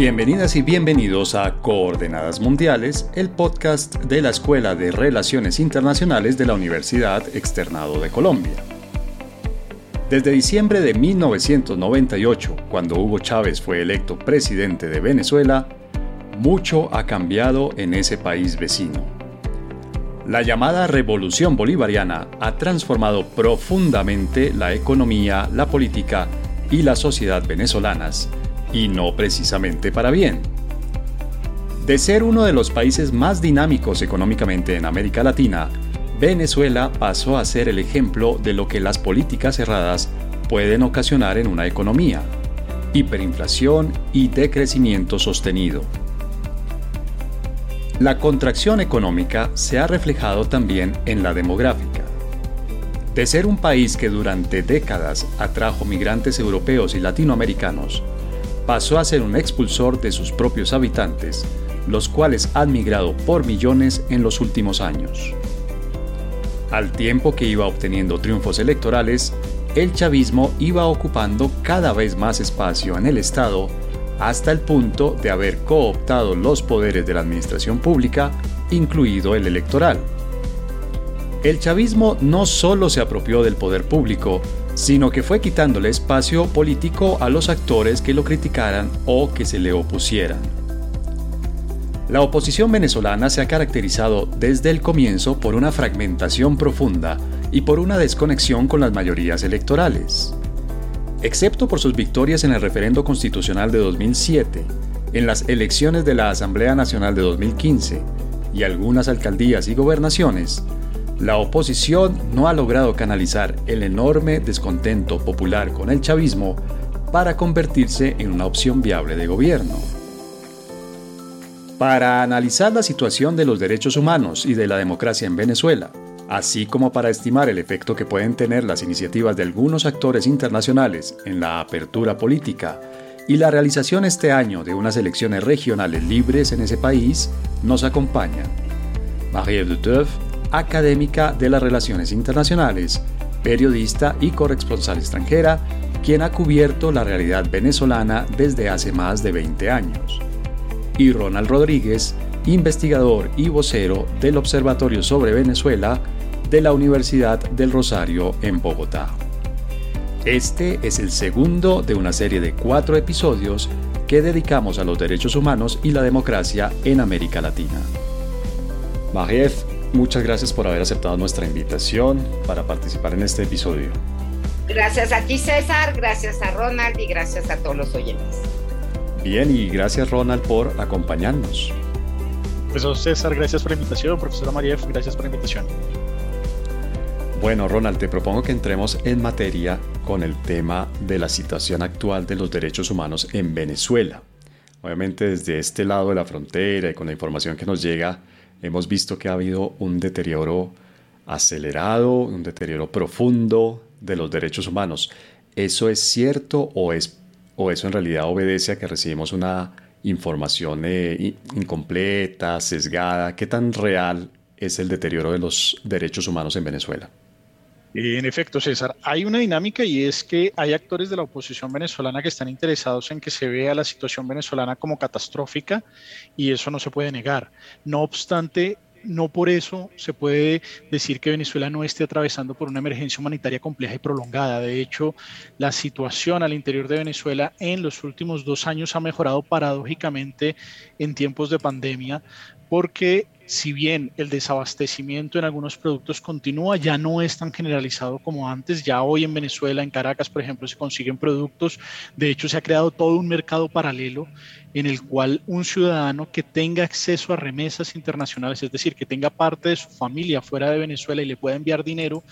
Bienvenidas y bienvenidos a Coordenadas Mundiales, el podcast de la Escuela de Relaciones Internacionales de la Universidad Externado de Colombia. Desde diciembre de 1998, cuando Hugo Chávez fue electo presidente de Venezuela, mucho ha cambiado en ese país vecino. La llamada Revolución Bolivariana ha transformado profundamente la economía, la política y la sociedad venezolanas, y no precisamente para bien. De ser uno de los países más dinámicos económicamente en América Latina, Venezuela pasó a ser el ejemplo de lo que las políticas cerradas pueden ocasionar en una economía, hiperinflación y decrecimiento sostenido. La contracción económica se ha reflejado también en la demográfica. De ser un país que durante décadas atrajo migrantes europeos y latinoamericanos, pasó a ser un expulsor de sus propios habitantes, los cuales han migrado por millones en los últimos años. Al tiempo que iba obteniendo triunfos electorales, el chavismo iba ocupando cada vez más espacio en el Estado hasta el punto de haber cooptado los poderes de la administración pública, incluido el electoral. El chavismo no solo se apropió del poder público, sino que fue quitándole espacio político a los actores que lo criticaran o que se le opusieran. La oposición venezolana se ha caracterizado desde el comienzo por una fragmentación profunda y por una desconexión con las mayorías electorales. Excepto por sus victorias en el referendo constitucional de 2007, en las elecciones de la Asamblea Nacional de 2015 y algunas alcaldías y gobernaciones, la oposición no ha logrado canalizar el enorme descontento popular con el chavismo para convertirse en una opción viable de gobierno. Para analizar la situación de los derechos humanos y de la democracia en Venezuela, así como para estimar el efecto que pueden tener las iniciativas de algunos actores internacionales en la apertura política y la realización este año de unas elecciones regionales libres en ese país, nos acompaña Marie-Ève académica de las relaciones internacionales, periodista y corresponsal extranjera, quien ha cubierto la realidad venezolana desde hace más de 20 años. Y Ronald Rodríguez, investigador y vocero del Observatorio sobre Venezuela de la Universidad del Rosario en Bogotá. Este es el segundo de una serie de cuatro episodios que dedicamos a los derechos humanos y la democracia en América Latina. Muchas gracias por haber aceptado nuestra invitación para participar en este episodio. Gracias a ti César, gracias a Ronald y gracias a todos los oyentes. Bien, y gracias Ronald por acompañarnos. Profesor César, gracias por la invitación. Profesora María, gracias por la invitación. Bueno, Ronald, te propongo que entremos en materia con el tema de la situación actual de los derechos humanos en Venezuela. Obviamente desde este lado de la frontera y con la información que nos llega, hemos visto que ha habido un deterioro acelerado, un deterioro profundo de los derechos humanos. ¿Eso es cierto o, es, o eso en realidad obedece a que recibimos una información eh, incompleta, sesgada? ¿Qué tan real es el deterioro de los derechos humanos en Venezuela? En efecto, César, hay una dinámica y es que hay actores de la oposición venezolana que están interesados en que se vea la situación venezolana como catastrófica y eso no se puede negar. No obstante, no por eso se puede decir que Venezuela no esté atravesando por una emergencia humanitaria compleja y prolongada. De hecho, la situación al interior de Venezuela en los últimos dos años ha mejorado paradójicamente en tiempos de pandemia porque si bien el desabastecimiento en algunos productos continúa, ya no es tan generalizado como antes. Ya hoy en Venezuela, en Caracas, por ejemplo, se consiguen productos. De hecho, se ha creado todo un mercado paralelo en el cual un ciudadano que tenga acceso a remesas internacionales, es decir, que tenga parte de su familia fuera de Venezuela y le pueda enviar dinero,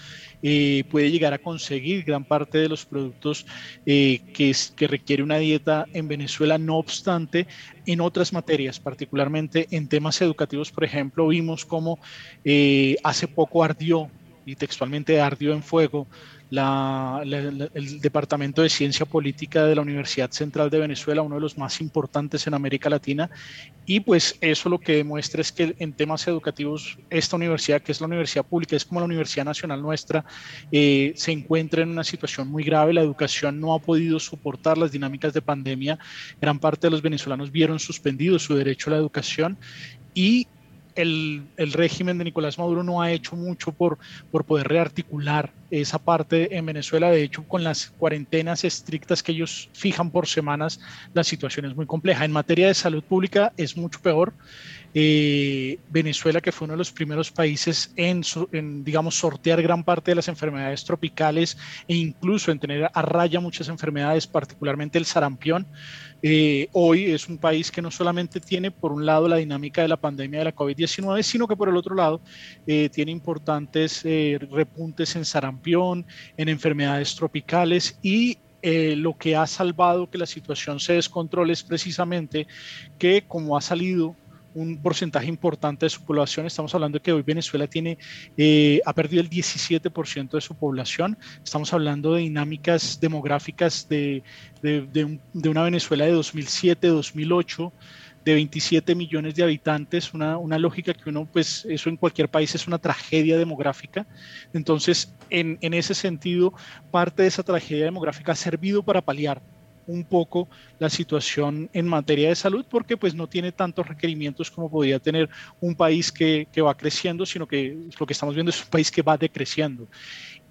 eh, puede llegar a conseguir gran parte de los productos eh, que, que requiere una dieta en Venezuela. No obstante, en otras materias, particularmente en temas educativos, por ejemplo, vimos cómo eh, hace poco ardió y textualmente ardió en fuego el Departamento de Ciencia Política de la Universidad Central de Venezuela, uno de los más importantes en América Latina. Y pues eso lo que demuestra es que en temas educativos esta universidad, que es la universidad pública, es como la Universidad Nacional nuestra, eh, se encuentra en una situación muy grave. La educación no ha podido soportar las dinámicas de pandemia. Gran parte de los venezolanos vieron suspendido su derecho a la educación y el, régimen de Nicolás Maduro no ha hecho mucho por, por poder rearticular esa parte en Venezuela. De hecho, con las cuarentenas estrictas que ellos fijan por semanas, la situación es muy compleja. En materia de salud pública es mucho peor. Eh, Venezuela, que fue uno de los primeros países en, en, digamos, sortear gran parte de las enfermedades tropicales e incluso en tener a raya muchas enfermedades, particularmente el sarampión, eh, hoy es un país que no solamente tiene por un lado la dinámica de la pandemia de la COVID-19, sino que por el otro lado eh, tiene importantes eh, repuntes en sarampión, en enfermedades tropicales y lo que ha salvado que la situación se descontrole es precisamente que como ha salido un porcentaje importante de su población. Estamos hablando de que hoy Venezuela tiene, eh, ha perdido el 17% de su población. Estamos hablando de dinámicas demográficas de, de, una Venezuela de 2007, 2008 de 27 millones de habitantes, una, una, lógica que uno, pues eso en cualquier país es una tragedia demográfica. Entonces, en, en ese sentido, parte de esa tragedia demográfica ha servido para paliar un poco la situación en materia de salud porque pues no tiene tantos requerimientos como podría tener un país que, que va creciendo, sino que lo que estamos viendo es un país que va decreciendo.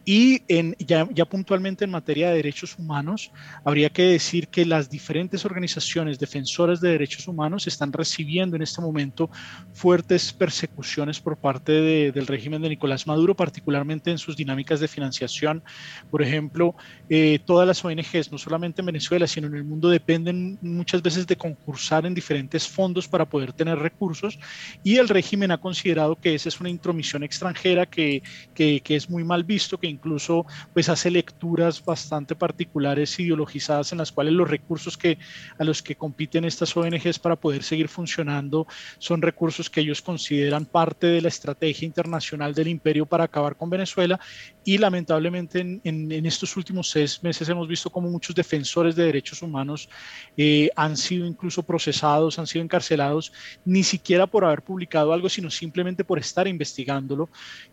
Y en, ya, ya, puntualmente en materia de derechos humanos, habría que decir que las diferentes organizaciones defensoras de derechos humanos están recibiendo en este momento fuertes persecuciones por parte del régimen de Nicolás Maduro, particularmente en sus dinámicas de financiación. Por ejemplo, eh, todas las ONGs, no solamente en Venezuela, sino en el mundo, dependen muchas veces de concursar en diferentes fondos para poder tener recursos y el régimen ha considerado que esa es una intromisión extranjera que, que, que es muy mal visto, que incluso pues hace lecturas bastante particulares ideologizadas en las cuales los recursos que a los que compiten estas ONGs para poder seguir funcionando son recursos que ellos consideran parte de la estrategia internacional del imperio para acabar con Venezuela. Y lamentablemente en, en, estos últimos seis meses hemos visto como muchos defensores de derechos humanos eh, han sido incluso procesados, han sido encarcelados, ni siquiera por haber publicado algo, sino simplemente por estar investigándolo.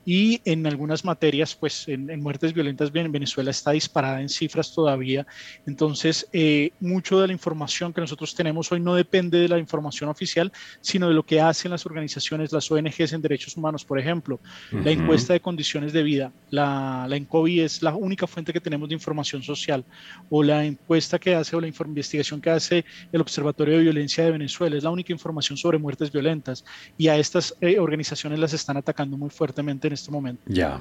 Y en algunas materias pues en, en muertes violentas en Venezuela está disparada en cifras todavía. Entonces, eh, mucho de la información que nosotros tenemos hoy no depende de la información oficial, sino de lo que hacen las organizaciones, las ONGs en derechos humanos. Por ejemplo, la encuesta de condiciones de vida, la, la ENCOVI es la única fuente que tenemos de información social, o la encuesta que hace o la investigación que hace el Observatorio de Violencia de Venezuela, es la única información sobre muertes violentas. Y a estas eh, organizaciones las están atacando muy fuertemente en este momento. Ya.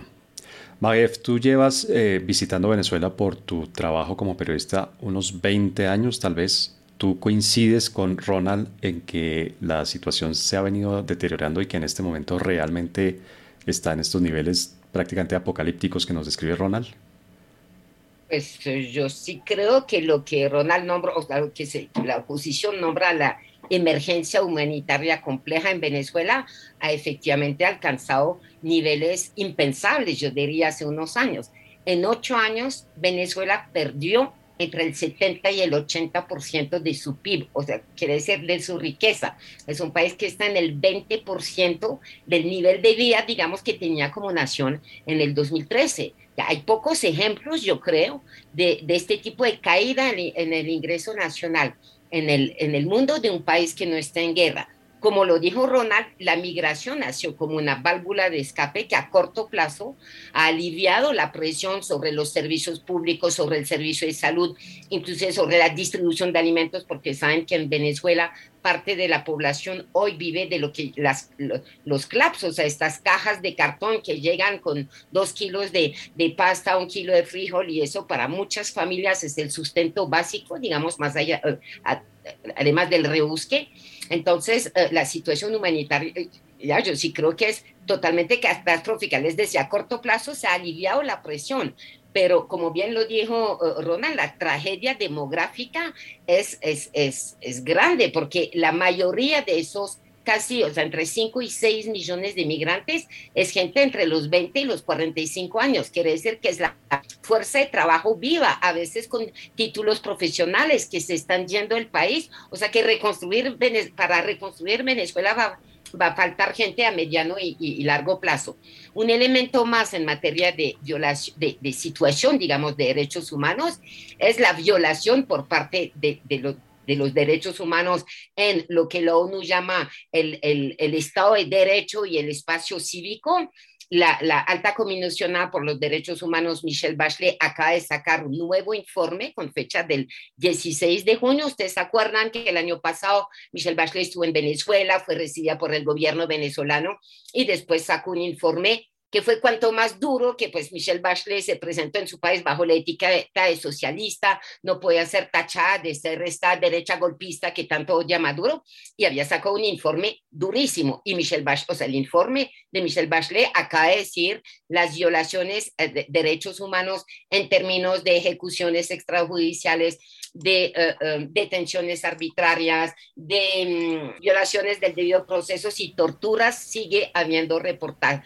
Magev, tú llevas eh, visitando Venezuela por tu trabajo como periodista unos 20 años, tal vez. ¿Tú coincides con Ronald en que la situación se ha venido deteriorando y que en este momento realmente está en estos niveles prácticamente apocalípticos que nos describe Ronald? Pues eh, yo sí creo que lo que Ronald nombra, o que, la oposición nombra la emergencia humanitaria compleja en Venezuela ha efectivamente alcanzado niveles impensables, yo diría, hace unos años. En ocho años, Venezuela perdió entre el 70 y el 80% de su PIB, o sea, quiere decir de su riqueza. Es un país que está en el 20% del nivel de vida, digamos, que tenía como nación en el 2013. Hay pocos ejemplos, yo creo, de, este tipo de caída en el ingreso nacional en el mundo de un país que no está en guerra. Como lo dijo Ronald, la migración nació como una válvula de escape que a corto plazo ha aliviado la presión sobre los servicios públicos, sobre el servicio de salud, incluso sobre la distribución de alimentos, porque saben que en Venezuela parte de la población hoy vive de lo que las, los, claps, o sea, estas cajas de cartón que llegan con dos kilos de, de, pasta, un kilo de frijol, y eso para muchas familias es el sustento básico, digamos, más allá, eh, además del rebusque. Entonces, eh, la situación humanitaria, eh, ya, yo sí creo que es totalmente catastrófica. Les decía, a corto plazo se ha aliviado la presión, pero como bien lo dijo eh, Ronald, la tragedia demográfica es, es, es, es grande porque la mayoría de esos casi, o sea, entre 5 y 6 millones de migrantes, es gente entre los 20 y los 45 años. Quiere decir que es la fuerza de trabajo viva, a veces con títulos profesionales que se están yendo del país. O sea, que reconstruir, para reconstruir Venezuela va, va a faltar gente a mediano y, largo plazo. Un elemento más en materia de, violación, de, situación, digamos, de derechos humanos es la violación por parte de, los de los derechos humanos en lo que la ONU llama el, el, Estado de Derecho y el espacio cívico. La, la, alta comisionada por los derechos humanos, Michelle Bachelet, acaba de sacar un nuevo informe con fecha del 16 de junio. Ustedes se acuerdan que el año pasado Michelle Bachelet estuvo en Venezuela, fue recibida por el gobierno venezolano y después sacó un informe que fue cuanto más duro que pues Michelle Bachelet se presentó en su país bajo la etiqueta de socialista, no podía ser tachada de ser esta derecha golpista que tanto odia Maduro y había sacado un informe durísimo. Y Michelle Bachelet, o sea, el informe de Michelle Bachelet acaba de decir las violaciones eh, de derechos humanos en términos de ejecuciones extrajudiciales, de eh, eh, detenciones arbitrarias, de mm, violaciones del debido proceso y torturas, sigue habiendo reportar,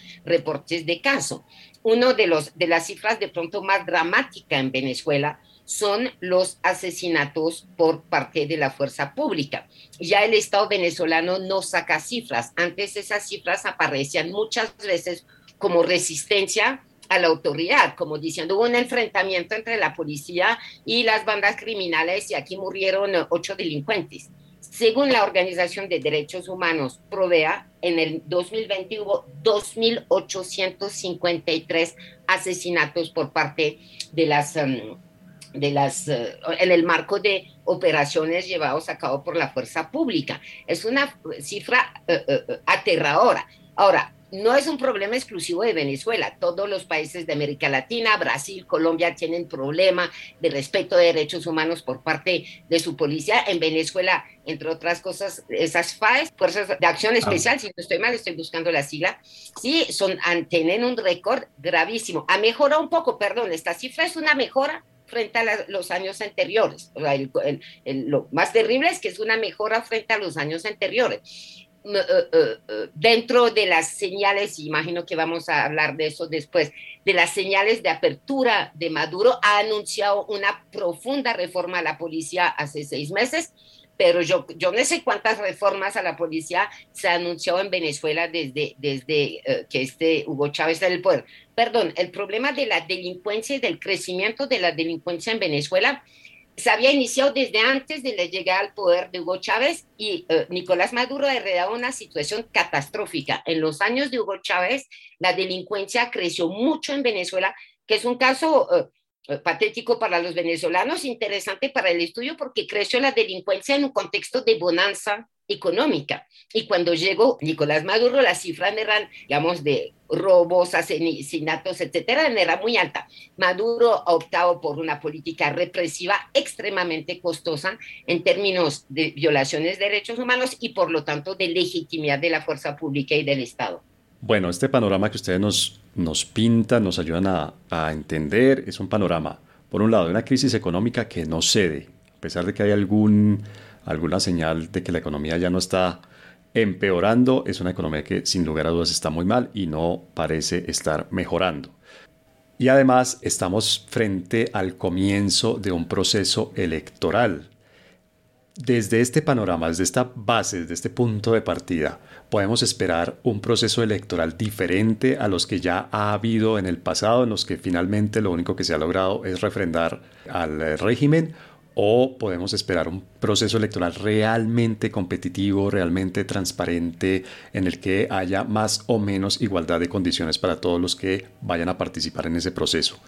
de caso. Uno de, los, de las cifras de pronto más dramática en Venezuela son los asesinatos por parte de la fuerza pública. Ya el Estado venezolano no saca cifras. Antes esas cifras aparecían muchas veces como resistencia a la autoridad, como diciendo hubo un enfrentamiento entre la policía y las bandas criminales y aquí murieron ocho delincuentes. Según la Organización de Derechos Humanos Provea, en el 2020 hubo 2.853 asesinatos por parte de las, um, de las, uh, en el marco de operaciones llevados a cabo por la fuerza pública. Es una cifra uh, uh, aterradora. Ahora, no es un problema exclusivo de Venezuela. Todos los países de América Latina, Brasil, Colombia tienen problema de respeto de derechos humanos por parte de su policía. En Venezuela, entre otras cosas, esas FAES, Fuerzas de Acción ah. Especial, si no estoy mal, estoy buscando la sigla, sí, son, tienen un récord gravísimo. Ha mejorado un poco, perdón, esta cifra es una mejora frente a los años anteriores. lo más terrible es que es una mejora frente a los años anteriores. Eh, eh, eh, dentro de las señales, imagino que vamos a hablar de eso después, de las señales de apertura de Maduro, ha anunciado una profunda reforma a la policía hace seis meses, pero yo, yo no sé cuántas reformas a la policía se ha anunciado en Venezuela desde, desde que este Hugo Chávez en el poder. Perdón, el problema de la delincuencia y del crecimiento de la delincuencia en Venezuela se había iniciado desde antes de la llegada al poder de Hugo Chávez y eh, Nicolás Maduro heredaba una situación catastrófica. En los años de Hugo Chávez, la delincuencia creció mucho en Venezuela, que es un caso eh, eh, patético para los venezolanos, interesante para el estudio porque creció la delincuencia en un contexto de bonanza económica. Y cuando llegó Nicolás Maduro, las cifras eran, digamos, de robos, asesinatos, etcétera, era muy alta. Maduro ha optado por una política represiva extremadamente costosa en términos de violaciones de derechos humanos y por lo tanto de legitimidad de la fuerza pública y del Estado. Bueno, este panorama que ustedes nos, nos pintan, nos ayudan a, a entender, es un panorama, por un lado, de una crisis económica que no cede, a pesar de que hay algún alguna señal de que la economía ya no está empeorando, es una economía que sin lugar a dudas está muy mal y no parece estar mejorando. Y además estamos frente al comienzo de un proceso electoral. Desde este panorama, desde esta base, desde este punto de partida, podemos esperar un proceso electoral diferente a los que ya ha habido en el pasado, en los que finalmente lo único que se ha logrado es refrendar al régimen, o podemos esperar un proceso electoral realmente competitivo, realmente transparente, en el que haya más o menos igualdad de condiciones para todos los que vayan a participar en ese proceso.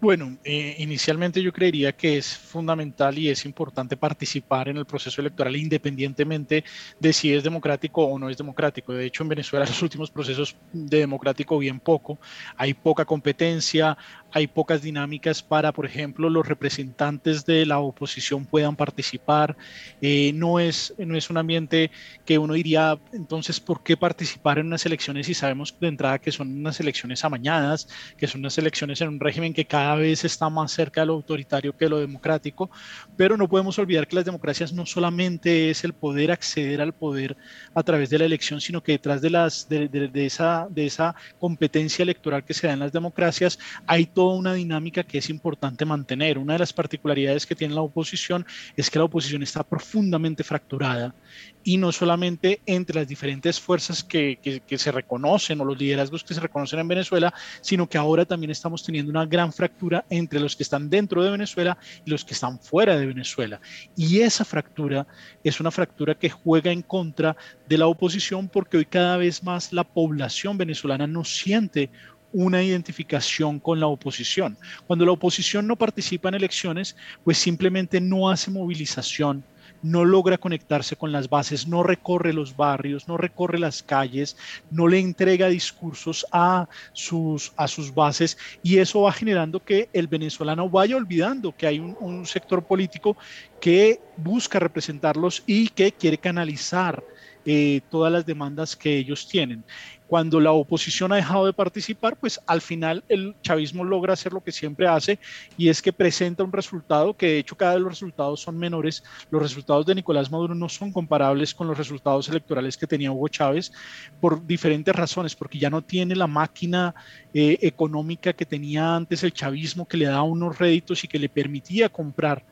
Bueno, eh, inicialmente yo creería que es fundamental y es importante participar en el proceso electoral independientemente de si es democrático o no es democrático. De hecho, en Venezuela los últimos procesos de democrático bien poco. Hay poca competencia, hay pocas dinámicas para, por ejemplo, los representantes de la oposición puedan participar. Eh, no, es, no es un ambiente que uno diría, entonces, ¿por qué participar en unas elecciones si sabemos de entrada que son unas elecciones amañadas, que son unas elecciones en un régimen que cada vez está más cerca de lo autoritario que de lo democrático, pero no podemos olvidar que las democracias no solamente es el poder acceder al poder a través de la elección, sino que detrás de, las, de, esa, de esa competencia electoral que se da en las democracias hay toda una dinámica que es importante mantener. Una de las particularidades que tiene la oposición es que la oposición está profundamente fracturada y no solamente entre las diferentes fuerzas que, que, se reconocen o los liderazgos que se reconocen en Venezuela, sino que ahora también estamos teniendo una gran fractura entre los que están dentro de Venezuela y los que están fuera de Venezuela. Y esa fractura es una fractura que juega en contra de la oposición porque hoy cada vez más la población venezolana no siente una identificación con la oposición. Cuando la oposición no participa en elecciones, pues simplemente no hace movilización no logra conectarse con las bases, no recorre los barrios, no recorre las calles, no le entrega discursos a sus, a sus bases y eso va generando que el venezolano vaya olvidando que hay un, sector político que busca representarlos y que quiere canalizar eh, todas las demandas que ellos tienen. Cuando la oposición ha dejado de participar, pues al final el chavismo logra hacer lo que siempre hace y es que presenta un resultado que de hecho cada vez los resultados son menores. Los resultados de Nicolás Maduro no son comparables con los resultados electorales que tenía Hugo Chávez por diferentes razones, porque ya no tiene la máquina eh, económica que tenía antes el chavismo que le daba unos réditos y que le permitía comprar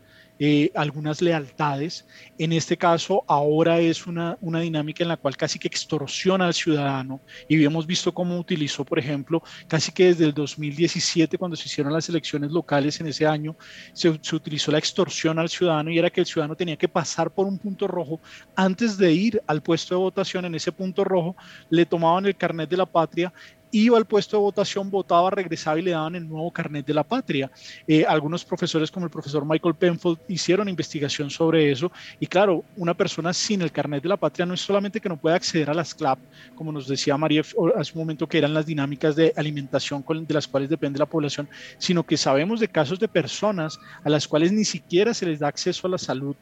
eh, algunas lealtades. En este caso, ahora es una, una, dinámica en la cual casi que extorsiona al ciudadano y hemos visto cómo utilizó, por ejemplo, casi que desde el 2017, cuando se hicieron las elecciones locales en ese año, se, se utilizó la extorsión al ciudadano y era que el ciudadano tenía que pasar por un punto rojo antes de ir al puesto de votación. En ese punto rojo le tomaban el carnet de la patria iba al puesto de votación, votaba, regresaba y le daban el nuevo carnet de la patria. Eh, algunos profesores como el profesor Michael Penfold hicieron investigación sobre eso y claro, una persona sin el carnet de la patria no es solamente que no puede acceder a las CLAP, como nos decía María hace un momento que eran las dinámicas de alimentación de las cuales depende la población, sino que sabemos de casos de personas a las cuales ni siquiera se les da acceso a la salud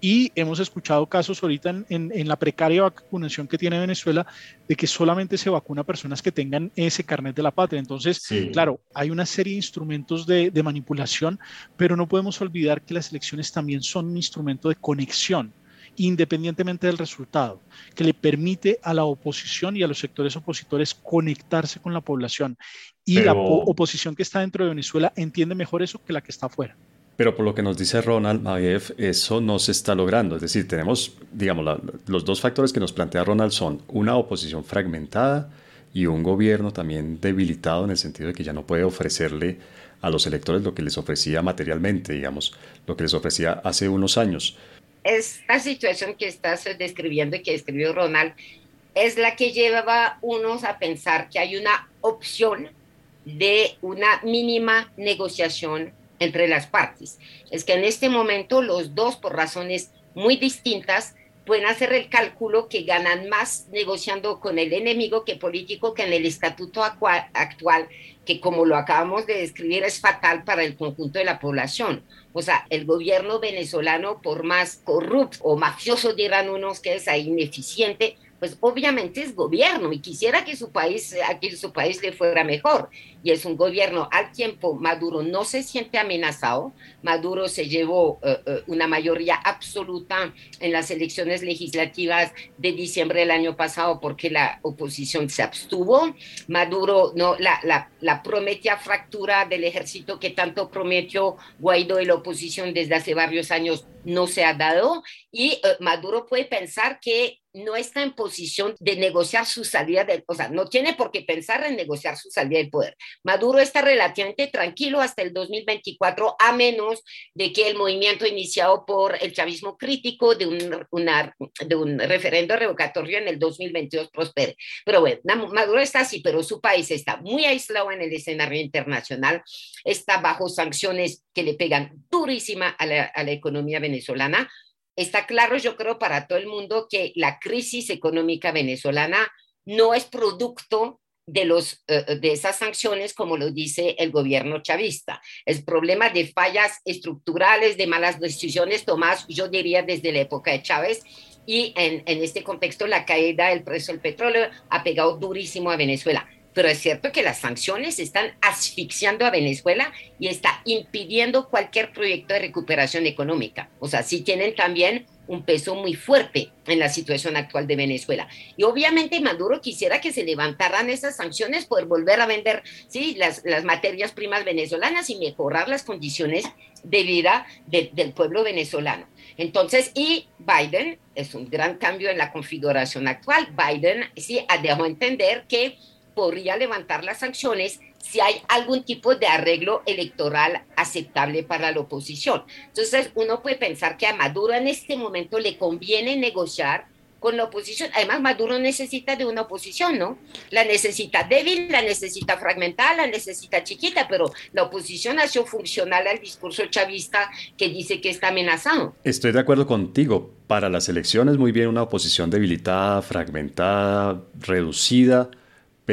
y hemos escuchado casos ahorita en, la precaria vacunación que tiene Venezuela de que solamente se vacuna personas que tengan ese carnet de la patria. Entonces, claro, hay una serie de instrumentos de, de manipulación, pero no podemos olvidar que las elecciones también son un instrumento de conexión independientemente del resultado, que le permite a la oposición y a los sectores opositores conectarse con la población. Y la oposición que está dentro de Venezuela entiende mejor eso que la que está afuera. Pero por lo que nos dice Ronald Maiev, eso no se está logrando. Es decir, tenemos, digamos, los dos factores que nos plantea Ronald son una oposición fragmentada y un gobierno también debilitado en el sentido de que ya no puede ofrecerle a los electores lo que les ofrecía materialmente, digamos, lo que les ofrecía hace unos años. Esta situación que estás describiendo y que describió Ronald es la que llevaba unos a pensar que hay una opción de una mínima negociación entre las partes. Es que en este momento los dos, por razones muy distintas, pueden hacer el cálculo que ganan más negociando con el enemigo que político que en el estatuto actual, que como lo acabamos de describir es fatal para el conjunto de la población. O sea, el gobierno venezolano, por más corrupto o mafioso dirán unos que es ineficiente, pues obviamente es gobierno y quisiera que su país, que su país le fuera mejor. Y es un gobierno al tiempo, Maduro no se siente amenazado, Maduro se llevó eh, eh, una mayoría absoluta en las elecciones legislativas de diciembre del año pasado porque la oposición se abstuvo, Maduro no, la, la, prometía fractura del ejército que tanto prometió Guaidó y la oposición desde hace varios años no se ha dado. Y eh, Maduro puede pensar que no está en posición de negociar su salida del, o sea, no tiene por qué pensar en negociar su salida del poder. Maduro está relativamente tranquilo hasta el 2024, a menos de que el movimiento iniciado por el chavismo crítico de un, referendo revocatorio en el 2022 prospere. Pero bueno, Maduro está así, pero su país está muy aislado en el escenario internacional, está bajo sanciones que le pegan durísima a la economía venezolana está claro, yo creo, para todo el mundo que la crisis económica venezolana no es producto de, los, eh, de esas sanciones, como lo dice el gobierno chavista. Es problema de fallas estructurales, de malas decisiones tomadas, yo diría, desde la época de Chávez. Y en, en este contexto, la caída del precio del petróleo ha pegado durísimo a Venezuela. Pero es cierto que las sanciones están asfixiando a Venezuela y está impidiendo cualquier proyecto de recuperación económica. O sea, sí tienen también un peso muy fuerte en la situación actual de Venezuela. Y obviamente Maduro quisiera que se levantaran esas sanciones, poder volver a vender ¿sí? las, las materias primas venezolanas y mejorar las condiciones de vida del pueblo venezolano. Entonces, y Biden, es un gran cambio en la configuración actual, Biden sí dejó entender que podría levantar las sanciones si hay algún tipo de arreglo electoral aceptable para la oposición. Entonces, uno puede pensar que a Maduro en este momento le conviene negociar con la oposición. Además, Maduro necesita de una oposición, ¿no? La necesita débil, la necesita fragmentada, la necesita chiquita, pero la oposición ha sido funcional al discurso chavista que dice que está amenazado. Estoy de acuerdo contigo. Para las elecciones, muy bien una oposición debilitada, fragmentada, reducida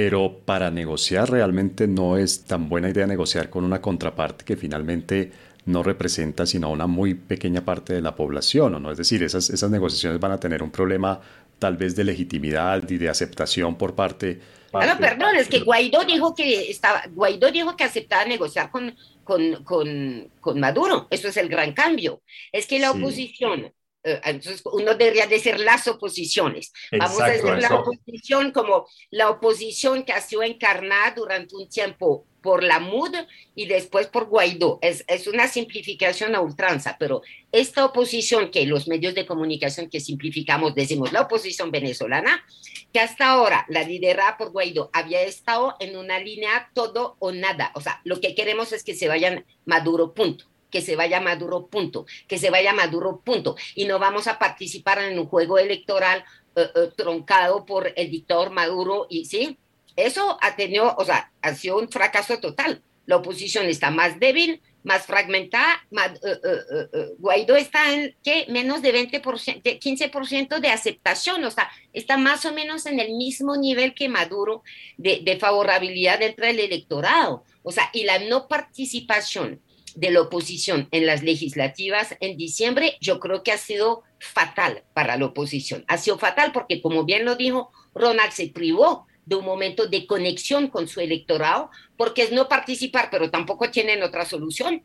pero para negociar realmente no es tan buena idea negociar con una contraparte que finalmente no representa sino una muy pequeña parte de la población, ¿no? Es decir, esas, esas negociaciones van a tener un problema tal vez de legitimidad y de aceptación por parte... Ah, perdón, es que Guaidó dijo que estaba, Guaidó dijo que aceptaba negociar con, con, con, con Maduro. Eso es el gran cambio. Es que la oposición eh, entonces uno debería decir las oposiciones. Vamos a decir la oposición como la oposición que ha sido encarnada durante un tiempo por la MUD y después por Guaidó. Es, es, una simplificación a ultranza, pero esta oposición que los medios de comunicación que simplificamos decimos la oposición venezolana, que hasta ahora la liderada por Guaidó había estado en una línea todo o nada. O sea, lo que queremos es que se vayan Maduro, punto que se vaya Maduro, punto, que se vaya Maduro, punto. Y no vamos a participar en un juego electoral eh, eh, troncado por el dictador Maduro, y sí, eso ha tenido, o sea, ha sido un fracaso total. La oposición está más débil, más fragmentada. Eh, Guaidó está en ¿qué? menos de 20%, de 15% de aceptación, o sea, está más o menos en el mismo nivel que Maduro de, de favorabilidad dentro del electorado. O sea, y la no participación de la oposición en las legislativas en diciembre, yo creo que ha sido fatal para la oposición. Ha sido fatal porque, como bien lo dijo, Ronald se privó de un momento de conexión con su electorado, porque es no participar, pero tampoco tienen otra solución.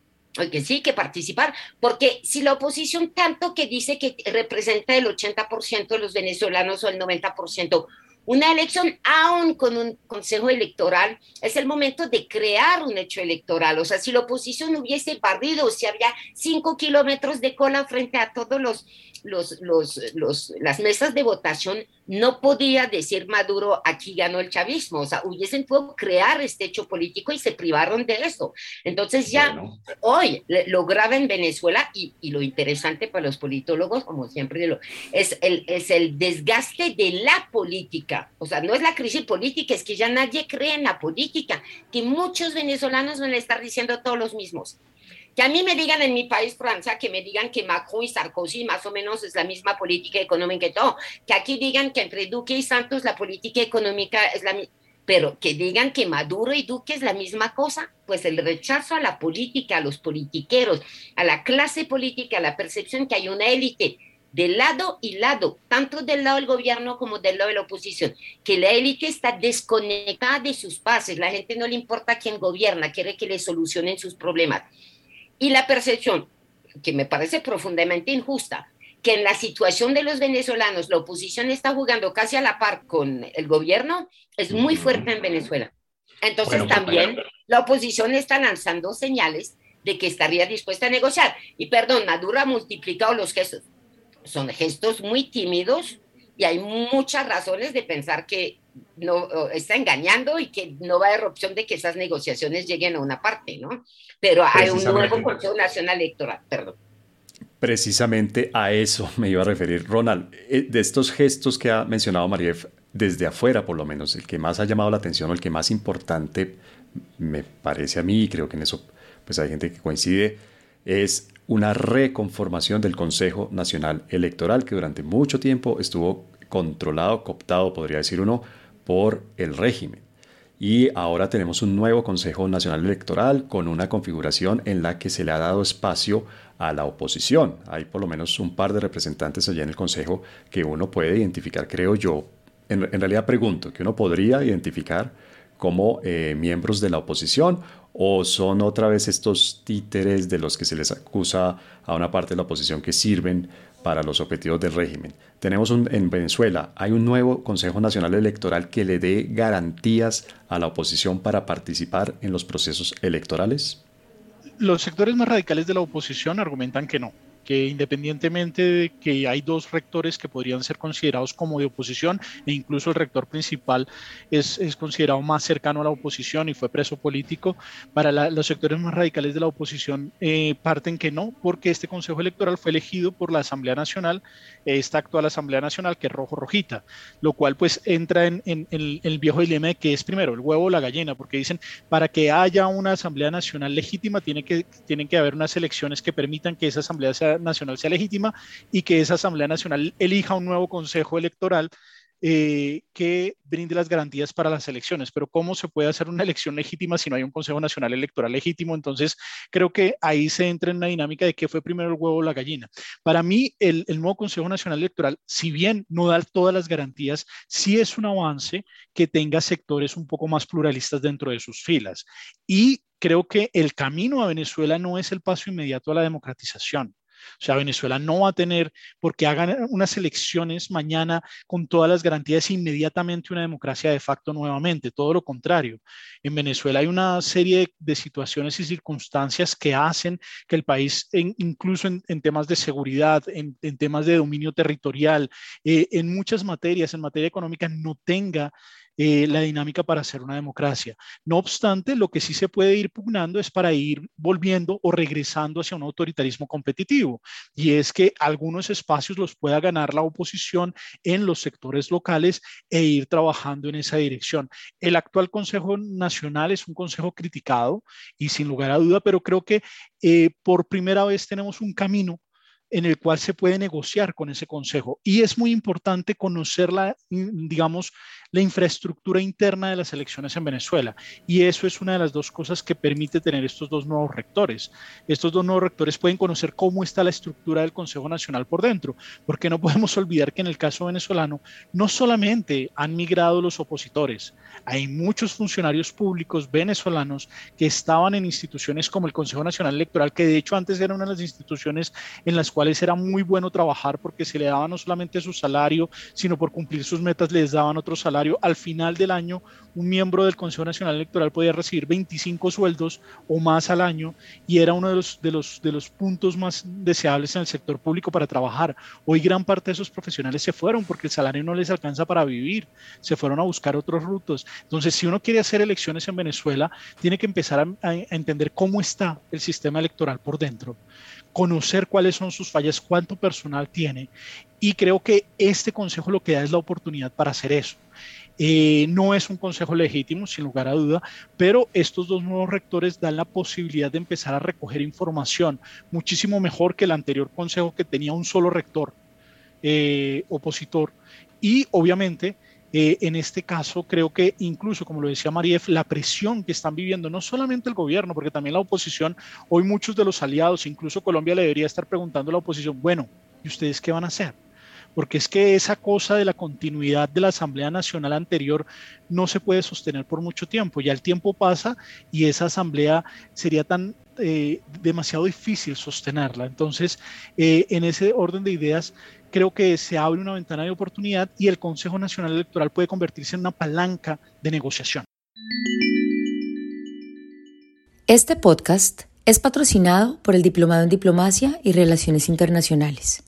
Que sí, que participar, porque si la oposición tanto que dice que representa el 80% de los venezolanos o el 90%, una elección, aún con un consejo electoral, es el momento de crear un hecho electoral. O sea, si la oposición hubiese barrido, si había cinco kilómetros de cola frente a todos los, los, los, los, las mesas de votación, no podía decir Maduro, aquí ganó el chavismo. O sea, hubiesen podido crear este hecho político y se privaron de eso. Entonces ya hoy lo grave en Venezuela y, y, lo interesante para los politólogos, como siempre es el, es el desgaste de la política o sea, no es la crisis política, es que ya nadie cree en la política, que muchos venezolanos van a estar diciendo todos los mismos. Que a mí me digan en mi país, Francia, que me digan que Macron y Sarkozy más o menos es la misma política económica y todo. Que aquí digan que entre Duque y Santos la política económica es la misma pero que digan que Maduro y Duque es la misma cosa, pues el rechazo a la política, a los politiqueros, a la clase política, a la percepción que hay una élite de lado y lado, tanto del lado del gobierno como del lado de la oposición, que la élite está desconectada de sus bases, la gente no le importa quién gobierna, quiere que le solucionen sus problemas. Y la percepción, que me parece profundamente injusta, que en la situación de los venezolanos la oposición está jugando casi a la par con el gobierno, es muy fuerte en Venezuela. Entonces pues, también la oposición está lanzando señales de que estaría dispuesta a negociar. Y perdón, Maduro ha multiplicado los gestos son gestos muy tímidos y hay muchas razones de pensar que no está engañando y que no va a haber opción de que esas negociaciones lleguen a una parte, ¿no? Pero hay un nuevo Consejo Nacional Electoral, perdón. Precisamente a eso me iba a referir, Ronald. Eh, de estos gestos que ha mencionado Marief, desde afuera por lo menos, el que más ha llamado la atención o el que más importante me parece a mí, y creo que en eso pues hay gente que coincide, es una reconformación del Consejo Nacional Electoral que durante mucho tiempo estuvo controlado, cooptado, podría decir uno, por el régimen. Y ahora tenemos un nuevo Consejo Nacional Electoral con una configuración en la que se le ha dado espacio a la oposición. Hay por lo menos un par de representantes allá en el Consejo que uno puede identificar, creo yo. En, en realidad pregunto, que uno podría identificar como eh, miembros de la oposición o son otra vez estos títeres de los que se les acusa a una parte de la oposición que sirven para los objetivos del régimen. Tenemos en Venezuela, hay un nuevo Consejo Nacional Electoral que le dé garantías a la oposición para participar en los procesos electorales. Los sectores más radicales de la oposición argumentan que no, que independientemente de que hay dos rectores que podrían ser considerados como de oposición e incluso el rector principal es, es considerado más cercano a la oposición y fue preso político, para los sectores más radicales de la oposición eh, parten que no, porque este Consejo Electoral fue elegido por la Asamblea Nacional, esta actual Asamblea Nacional que es rojo-rojita, lo cual pues entra en, el viejo dilema de que es primero el huevo o la gallina, porque dicen para que haya una Asamblea Nacional legítima tiene que, tienen que haber unas elecciones que permitan que esa Asamblea sea Nacional sea legítima y que esa Asamblea Nacional elija un nuevo Consejo Electoral eh, que brinde las garantías para las elecciones. Pero ¿cómo se puede hacer una elección legítima si no hay un Consejo Nacional Electoral legítimo? Entonces, creo que ahí se entra en una dinámica de qué fue primero el huevo o la gallina. Para mí, el, el nuevo Consejo Nacional Electoral, si bien no da todas las garantías, sí es un avance que tenga sectores un poco más pluralistas dentro de sus filas. Y creo que el camino a Venezuela no es el paso inmediato a la democratización. O sea, Venezuela no va a tener, porque hagan unas elecciones mañana con todas las garantías, inmediatamente una democracia de facto nuevamente. Todo lo contrario. En Venezuela hay una serie de, situaciones y circunstancias que hacen que el país, incluso en, temas de seguridad, en, temas de dominio territorial, eh, en muchas materias, en materia económica, no tenga eh, la dinámica para hacer una democracia. No obstante, lo que sí se puede ir pugnando es para ir volviendo o regresando hacia un autoritarismo competitivo, y es que algunos espacios los pueda ganar la oposición en los sectores locales e ir trabajando en esa dirección. El actual Consejo Nacional es un consejo criticado y sin lugar a duda, pero creo que eh, por primera vez tenemos un camino en el cual se puede negociar con ese consejo. Y es muy importante conocer la, digamos, la infraestructura interna de las elecciones en Venezuela. Y eso es una de las dos cosas que permite tener estos dos nuevos rectores. Estos dos nuevos rectores pueden conocer cómo está la estructura del Consejo Nacional por dentro, porque no podemos olvidar que en el caso venezolano no solamente han migrado los opositores, hay muchos funcionarios públicos venezolanos que estaban en instituciones como el Consejo Nacional Electoral, que de hecho antes era una de las instituciones en las cuales era muy bueno trabajar porque se le daba no solamente su salario, sino por cumplir sus metas les daban otro salario al final del año, un miembro del Consejo Nacional Electoral podía recibir 25 sueldos o más al año y era uno de los, de los, de los puntos más deseables en el sector público para trabajar. Hoy gran parte de esos profesionales se fueron porque el salario no les alcanza para vivir, se fueron a buscar otros rutos. Entonces, si uno quiere hacer elecciones en Venezuela, tiene que empezar a, a entender cómo está el sistema electoral por dentro conocer cuáles son sus fallas, cuánto personal tiene. Y creo que este consejo lo que da es la oportunidad para hacer eso. Eh, no es un consejo legítimo, sin lugar a duda, pero estos dos nuevos rectores dan la posibilidad de empezar a recoger información muchísimo mejor que el anterior consejo que tenía un solo rector eh, opositor. Y obviamente eh, en este caso, creo que incluso, como lo decía Marief, la presión que están viviendo no solamente el gobierno, porque también la oposición, hoy muchos de los aliados, incluso Colombia le debería estar preguntando a la oposición, bueno, ¿y ustedes qué van a hacer? Porque es que esa cosa de la continuidad de la Asamblea Nacional anterior no se puede sostener por mucho tiempo. Ya el tiempo pasa y esa Asamblea sería tan eh, demasiado difícil sostenerla. Entonces, eh, en ese orden de ideas, creo que se abre una ventana de oportunidad y el Consejo Nacional Electoral puede convertirse en una palanca de negociación. Este podcast es patrocinado por el Diplomado en Diplomacia y Relaciones Internacionales,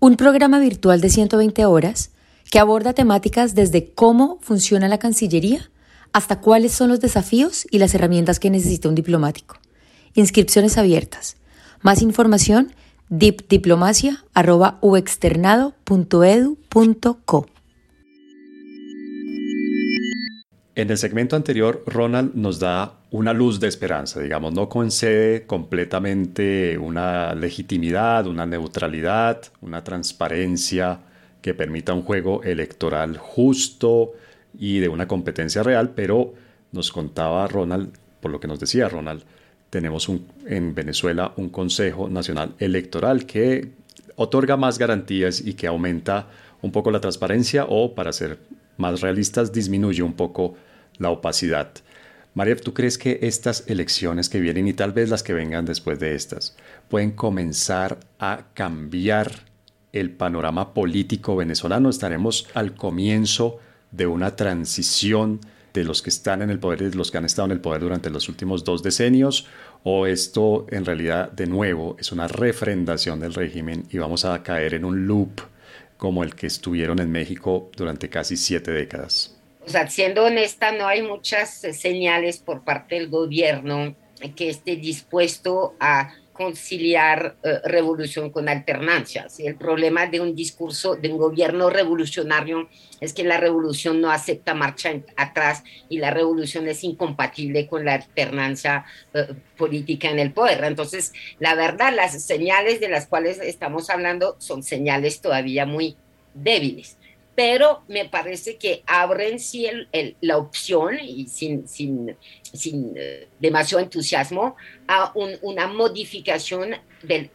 un programa virtual de 120 horas que aborda temáticas desde cómo funciona la Cancillería hasta cuáles son los desafíos y las herramientas que necesita un diplomático. Inscripciones abiertas. Más información dipdiplomacia.uexternado.edu.co. En el segmento anterior, Ronald nos da una luz de esperanza, digamos, no concede completamente una legitimidad, una neutralidad, una transparencia que permita un juego electoral justo y de una competencia real, pero nos contaba Ronald, por lo que nos decía Ronald, tenemos en Venezuela un Consejo Nacional Electoral que otorga más garantías y que aumenta un poco la transparencia o, para ser más realistas, disminuye un poco la opacidad. María, ¿tú crees que estas elecciones que vienen y tal vez las que vengan después de estas pueden comenzar a cambiar el panorama político venezolano? ¿Estaremos al comienzo de una transición de los que están en el poder y de los que han estado en el poder durante los últimos dos decenios? ¿O esto en realidad de nuevo es una refrendación del régimen y vamos a caer en un loop como el que estuvieron en México durante casi siete décadas? O sea, siendo honesta, no hay muchas señales por parte del gobierno que esté dispuesto a conciliar eh, revolución con alternancia. El problema de un discurso de un gobierno revolucionario es que la revolución no acepta marcha atrás y la revolución es incompatible con la alternancia eh, política en el poder. Entonces, la verdad, las señales de las cuales estamos hablando son señales todavía muy débiles pero me parece que abren sí la opción, y sin, sin, sin eh, demasiado entusiasmo, a una modificación, de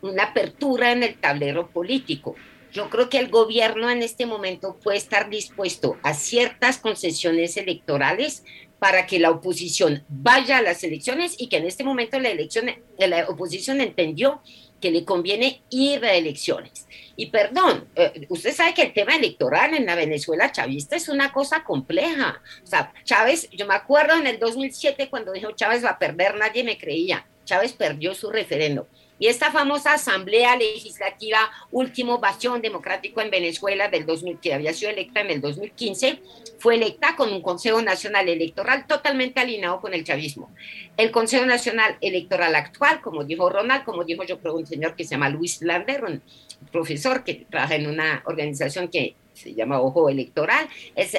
una apertura en el tablero político. Yo creo que el gobierno en este momento puede estar dispuesto a ciertas concesiones electorales para que la oposición vaya a las elecciones y que en este momento la, elección, la oposición entendió que le conviene ir a elecciones. Y perdón, eh, usted sabe que el tema electoral en la Venezuela chavista es una cosa compleja. O sea, Chávez, yo me acuerdo en el 2007 cuando dijo Chávez va a perder, nadie me creía. Chávez perdió su referendo. Y esta famosa Asamblea Legislativa, último bastión democrático en Venezuela del 2000, que había sido electa en el 2015, fue electa con un Consejo Nacional Electoral totalmente alineado con el chavismo. El Consejo Nacional Electoral actual, como dijo Ronald, como dijo yo creo un señor que se llama Luis Lander, un profesor que trabaja en una organización que se llama Ojo Electoral,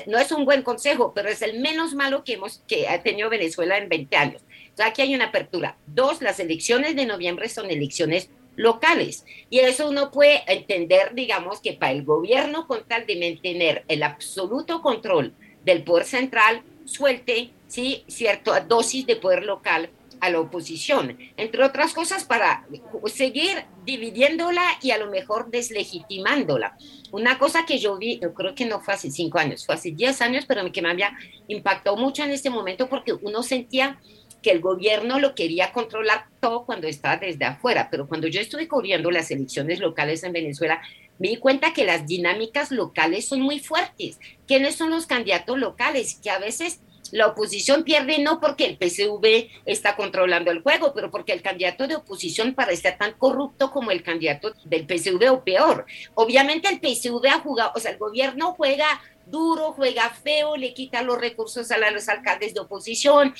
no es un buen consejo, pero es el menos malo que, hemos, que ha tenido Venezuela en 20 años aquí hay una apertura. Dos, las elecciones de noviembre son elecciones locales. Y eso uno puede entender, digamos, que para el gobierno, con tal de mantener el absoluto control del poder central, suelte, sí, cierta dosis de poder local a la oposición, entre otras cosas para seguir dividiéndola y a lo mejor deslegitimándola. Una cosa que yo vi, yo creo que no fue hace cinco años, fue hace diez años, pero que me había impactado mucho en este momento porque uno sentía que el gobierno lo quería controlar todo cuando estaba desde afuera, pero cuando yo estuve cubriendo las elecciones locales en Venezuela, me di cuenta que las dinámicas locales son muy fuertes. ¿Quiénes son los candidatos locales? Que a veces la oposición pierde no porque el PCV está controlando el juego, pero porque el candidato de oposición parece tan corrupto como el candidato del PCV o peor. Obviamente el PCV ha jugado, o sea, el gobierno juega duro, juega feo, le quita los recursos a los alcaldes de oposición,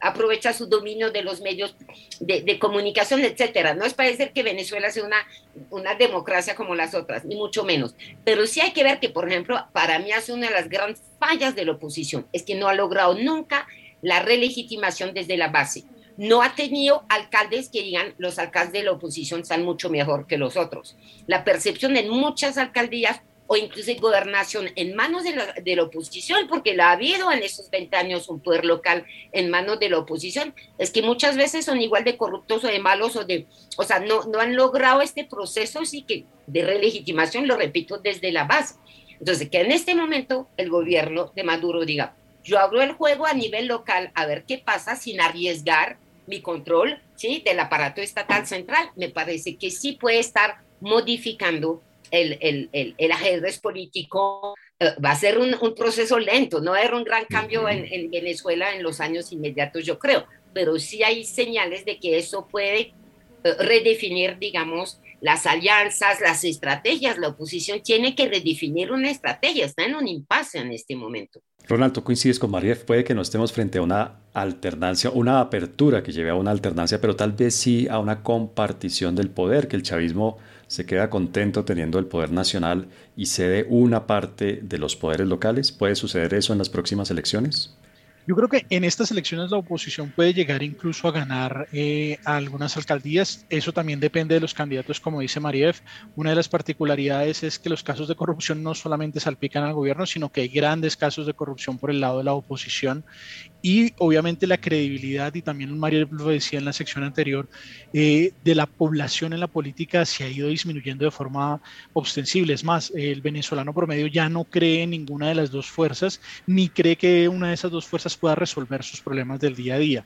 aprovecha su dominio de los medios de, comunicación, etcétera. No es parecer que Venezuela sea una, una democracia como las otras, ni mucho menos. Pero sí hay que ver que, por ejemplo, para mí hace una de las grandes fallas de la oposición, es que no ha logrado nunca la relegitimación desde la base no ha tenido alcaldes que digan los alcaldes de la oposición están mucho mejor que los otros. La percepción en muchas alcaldías o incluso gobernación en manos de la, de la, oposición, porque la ha habido en esos 20 años un poder local en manos de la oposición, es que muchas veces son igual de corruptos o de malos o de, o sea, no, no han logrado este proceso sí que de relegitimación, lo repito, desde la base. Entonces, que en este momento el gobierno de Maduro diga, yo abro el juego a nivel local a ver qué pasa sin arriesgar mi control, ¿sí? Del aparato estatal central, me parece que sí puede estar modificando el, el, el, ajedrez político eh, va a ser un, un, proceso lento, no va a haber un gran cambio en, en, Venezuela en los años inmediatos, yo creo, pero sí hay señales de que eso puede eh, redefinir, digamos, las alianzas, las estrategias. La oposición tiene que redefinir una estrategia, está en un impasse en este momento. Ronald, tú coincides con María, puede que no estemos frente a una alternancia, una apertura que lleve a una alternancia, pero tal vez sí a una compartición del poder, que el chavismo se queda contento teniendo el poder nacional y cede una parte de los poderes locales. ¿Puede suceder eso en las próximas elecciones? Yo creo que en estas elecciones la oposición puede llegar incluso a ganar eh, algunas alcaldías. Eso también depende de los candidatos, como dice Mariev. Una de las particularidades es que los casos de corrupción no solamente salpican al gobierno, sino que hay grandes casos de corrupción por el lado de la oposición y obviamente la credibilidad, y también María lo decía en la sección anterior, eh, de la población en la política se ha ido disminuyendo de forma ostensible. Es más, el venezolano promedio ya no cree en ninguna de las dos fuerzas, ni cree que una de esas dos fuerzas pueda resolver sus problemas del día a día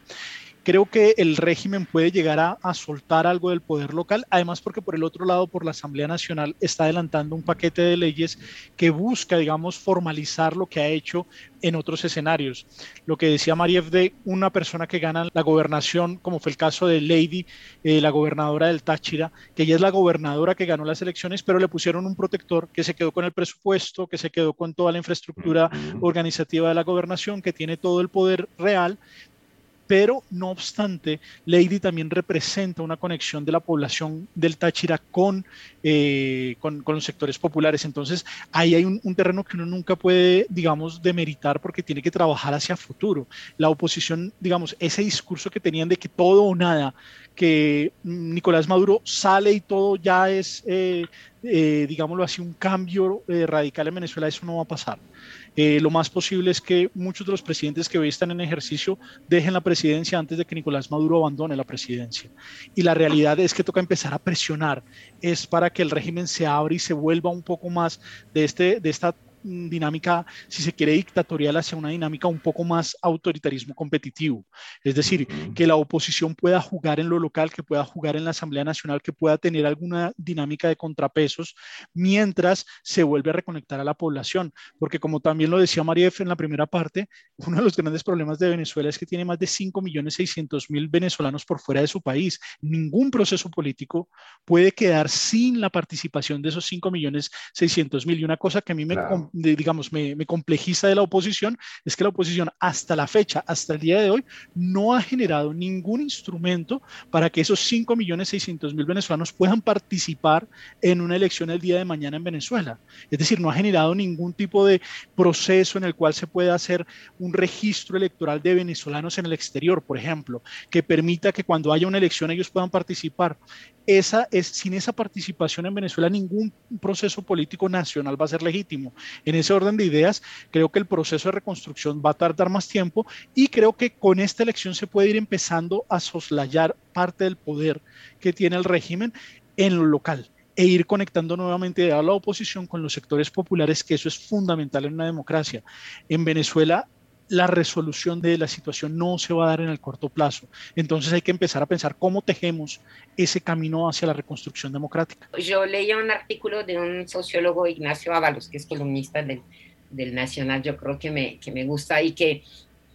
creo que el régimen puede llegar a, soltar algo del poder local, además porque por el otro lado, por la Asamblea Nacional está adelantando un paquete de leyes que busca, digamos, formalizar lo que ha hecho en otros escenarios. Lo que decía María de una persona que gana la gobernación, como fue el caso de Lady, eh, la gobernadora del Táchira, que ella es la gobernadora que ganó las elecciones, pero le pusieron un protector que se quedó con el presupuesto, que se quedó con toda la infraestructura organizativa de la gobernación, que tiene todo el poder real, pero no obstante, Lady también representa una conexión de la población del Táchira con, eh, con, los sectores populares. Entonces, ahí hay un, terreno que uno nunca puede, digamos, demeritar porque tiene que trabajar hacia futuro. La oposición, digamos, ese discurso que tenían de que todo o nada, que Nicolás Maduro sale y todo ya es, eh, eh, digámoslo así, un cambio radical en Venezuela, eso no va a pasar. Eh, lo más posible es que muchos de los presidentes que hoy están en ejercicio dejen la presidencia antes de que Nicolás Maduro abandone la presidencia. Y la realidad es que toca empezar a presionar, es para que el régimen se abra y se vuelva un poco más de, este, de esta dinámica, si se quiere, dictatorial hacia una dinámica un poco más autoritarismo competitivo. Es decir, que la oposición pueda jugar en lo local, que pueda jugar en la Asamblea Nacional, que pueda tener alguna dinámica de contrapesos mientras se vuelve a reconectar a la población. Porque como también lo decía María F. en la primera parte, uno de los grandes problemas de Venezuela es que tiene más de 5.600.000 venezolanos por fuera de su país. Ningún proceso político puede quedar sin la participación de esos 5.600.000. Y una cosa que a mí me, digamos, me, complejiza de la oposición es que la oposición hasta la fecha, hasta el día de hoy, no ha generado ningún instrumento para que esos 5.600.000 venezolanos puedan participar en una elección el día de mañana en Venezuela. Es decir, no ha generado ningún tipo de proceso en el cual se pueda hacer un registro electoral de venezolanos en el exterior, por ejemplo, que permita que cuando haya una elección ellos puedan participar. Esa es, sin esa participación en Venezuela, ningún proceso político nacional va a ser legítimo. En ese orden de ideas, creo que el proceso de reconstrucción va a tardar más tiempo y creo que con esta elección se puede ir empezando a soslayar parte del poder que tiene el régimen en lo local e ir conectando nuevamente a la oposición con los sectores populares, que eso es fundamental en una democracia. En Venezuela la resolución de la situación no se va a dar en el corto plazo. Entonces hay que empezar a pensar cómo tejemos ese camino hacia la reconstrucción democrática. Yo leía un artículo de un sociólogo, Ignacio Ábalos, que es columnista del, del Nacional, yo creo que me, que me gusta y que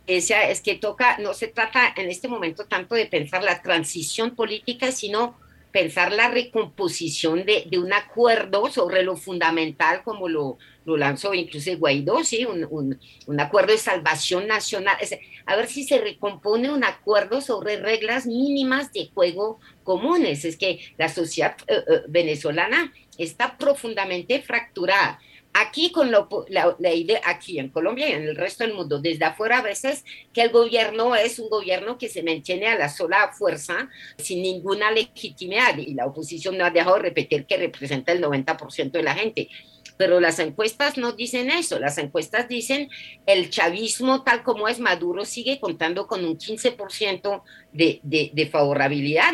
esa es que toca, no se trata en este momento tanto de pensar la transición política, sino pensar la recomposición de, de, un acuerdo sobre lo fundamental, como lo, lo lanzó incluso Guaidó, ¿sí? un, un, un acuerdo de salvación nacional. a ver si se recompone un acuerdo sobre reglas mínimas de juego comunes. Es que la sociedad eh, eh, venezolana está profundamente fracturada aquí con la, idea, aquí en Colombia y en el resto del mundo, desde afuera a veces que el gobierno es un gobierno que se mantiene a la sola fuerza sin ninguna legitimidad y la oposición no ha dejado de repetir que representa el 90% de la gente. Pero las encuestas no dicen eso, las encuestas dicen el chavismo tal como es Maduro sigue contando con un 15% de, de, de favorabilidad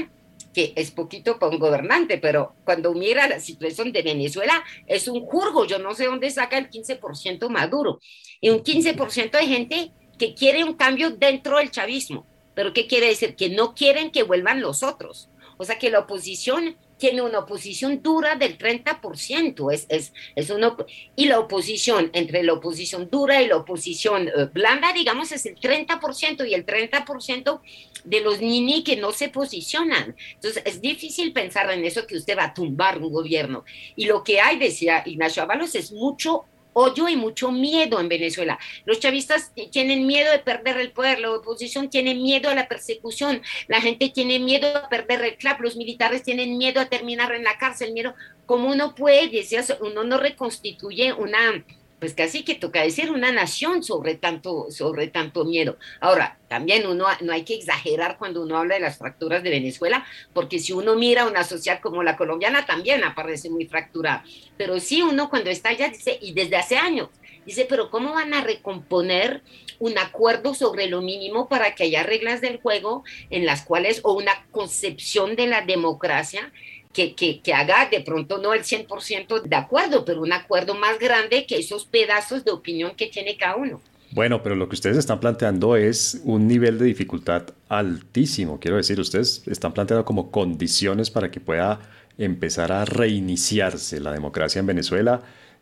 que es poquito para un gobernante, pero cuando mira la situación de Venezuela es un jurgo, yo no sé dónde saca el 15% Maduro, y un 15% de gente que quiere un cambio dentro del chavismo, pero ¿qué quiere decir? Que no quieren que vuelvan los otros, o sea que la oposición tiene una oposición dura del 30%. Es, es, es uno, y la oposición, entre la oposición dura y la oposición eh, blanda, digamos, es el 30% y el 30% de los nini que no se posicionan. Entonces, es difícil pensar en eso que usted va a tumbar un gobierno. Y lo que hay, decía Ignacio Ábalos, es mucho odio y mucho miedo en Venezuela. Los chavistas tienen miedo de perder el poder, la oposición tiene miedo a la persecución, la gente tiene miedo a perder el CLAP, los militares tienen miedo a terminar en la cárcel, miedo, como uno puede, uno no reconstituye una pues casi que toca decir una nación sobre tanto, sobre tanto miedo. Ahora, también uno no hay que exagerar cuando uno habla de las fracturas de Venezuela, porque si uno mira una sociedad como la colombiana, también aparece muy fracturada. Pero sí uno cuando está allá dice, y desde hace años, Dice, pero ¿cómo van a recomponer un acuerdo sobre lo mínimo para que haya reglas del juego en las cuales, o una concepción de la democracia que, haga de pronto no el 100% de acuerdo, pero un acuerdo más grande que esos pedazos de opinión que tiene cada uno. Bueno, pero lo que ustedes están planteando es un nivel de dificultad altísimo. Quiero decir, ustedes están planteando como condiciones para que pueda empezar a reiniciarse la democracia en Venezuela,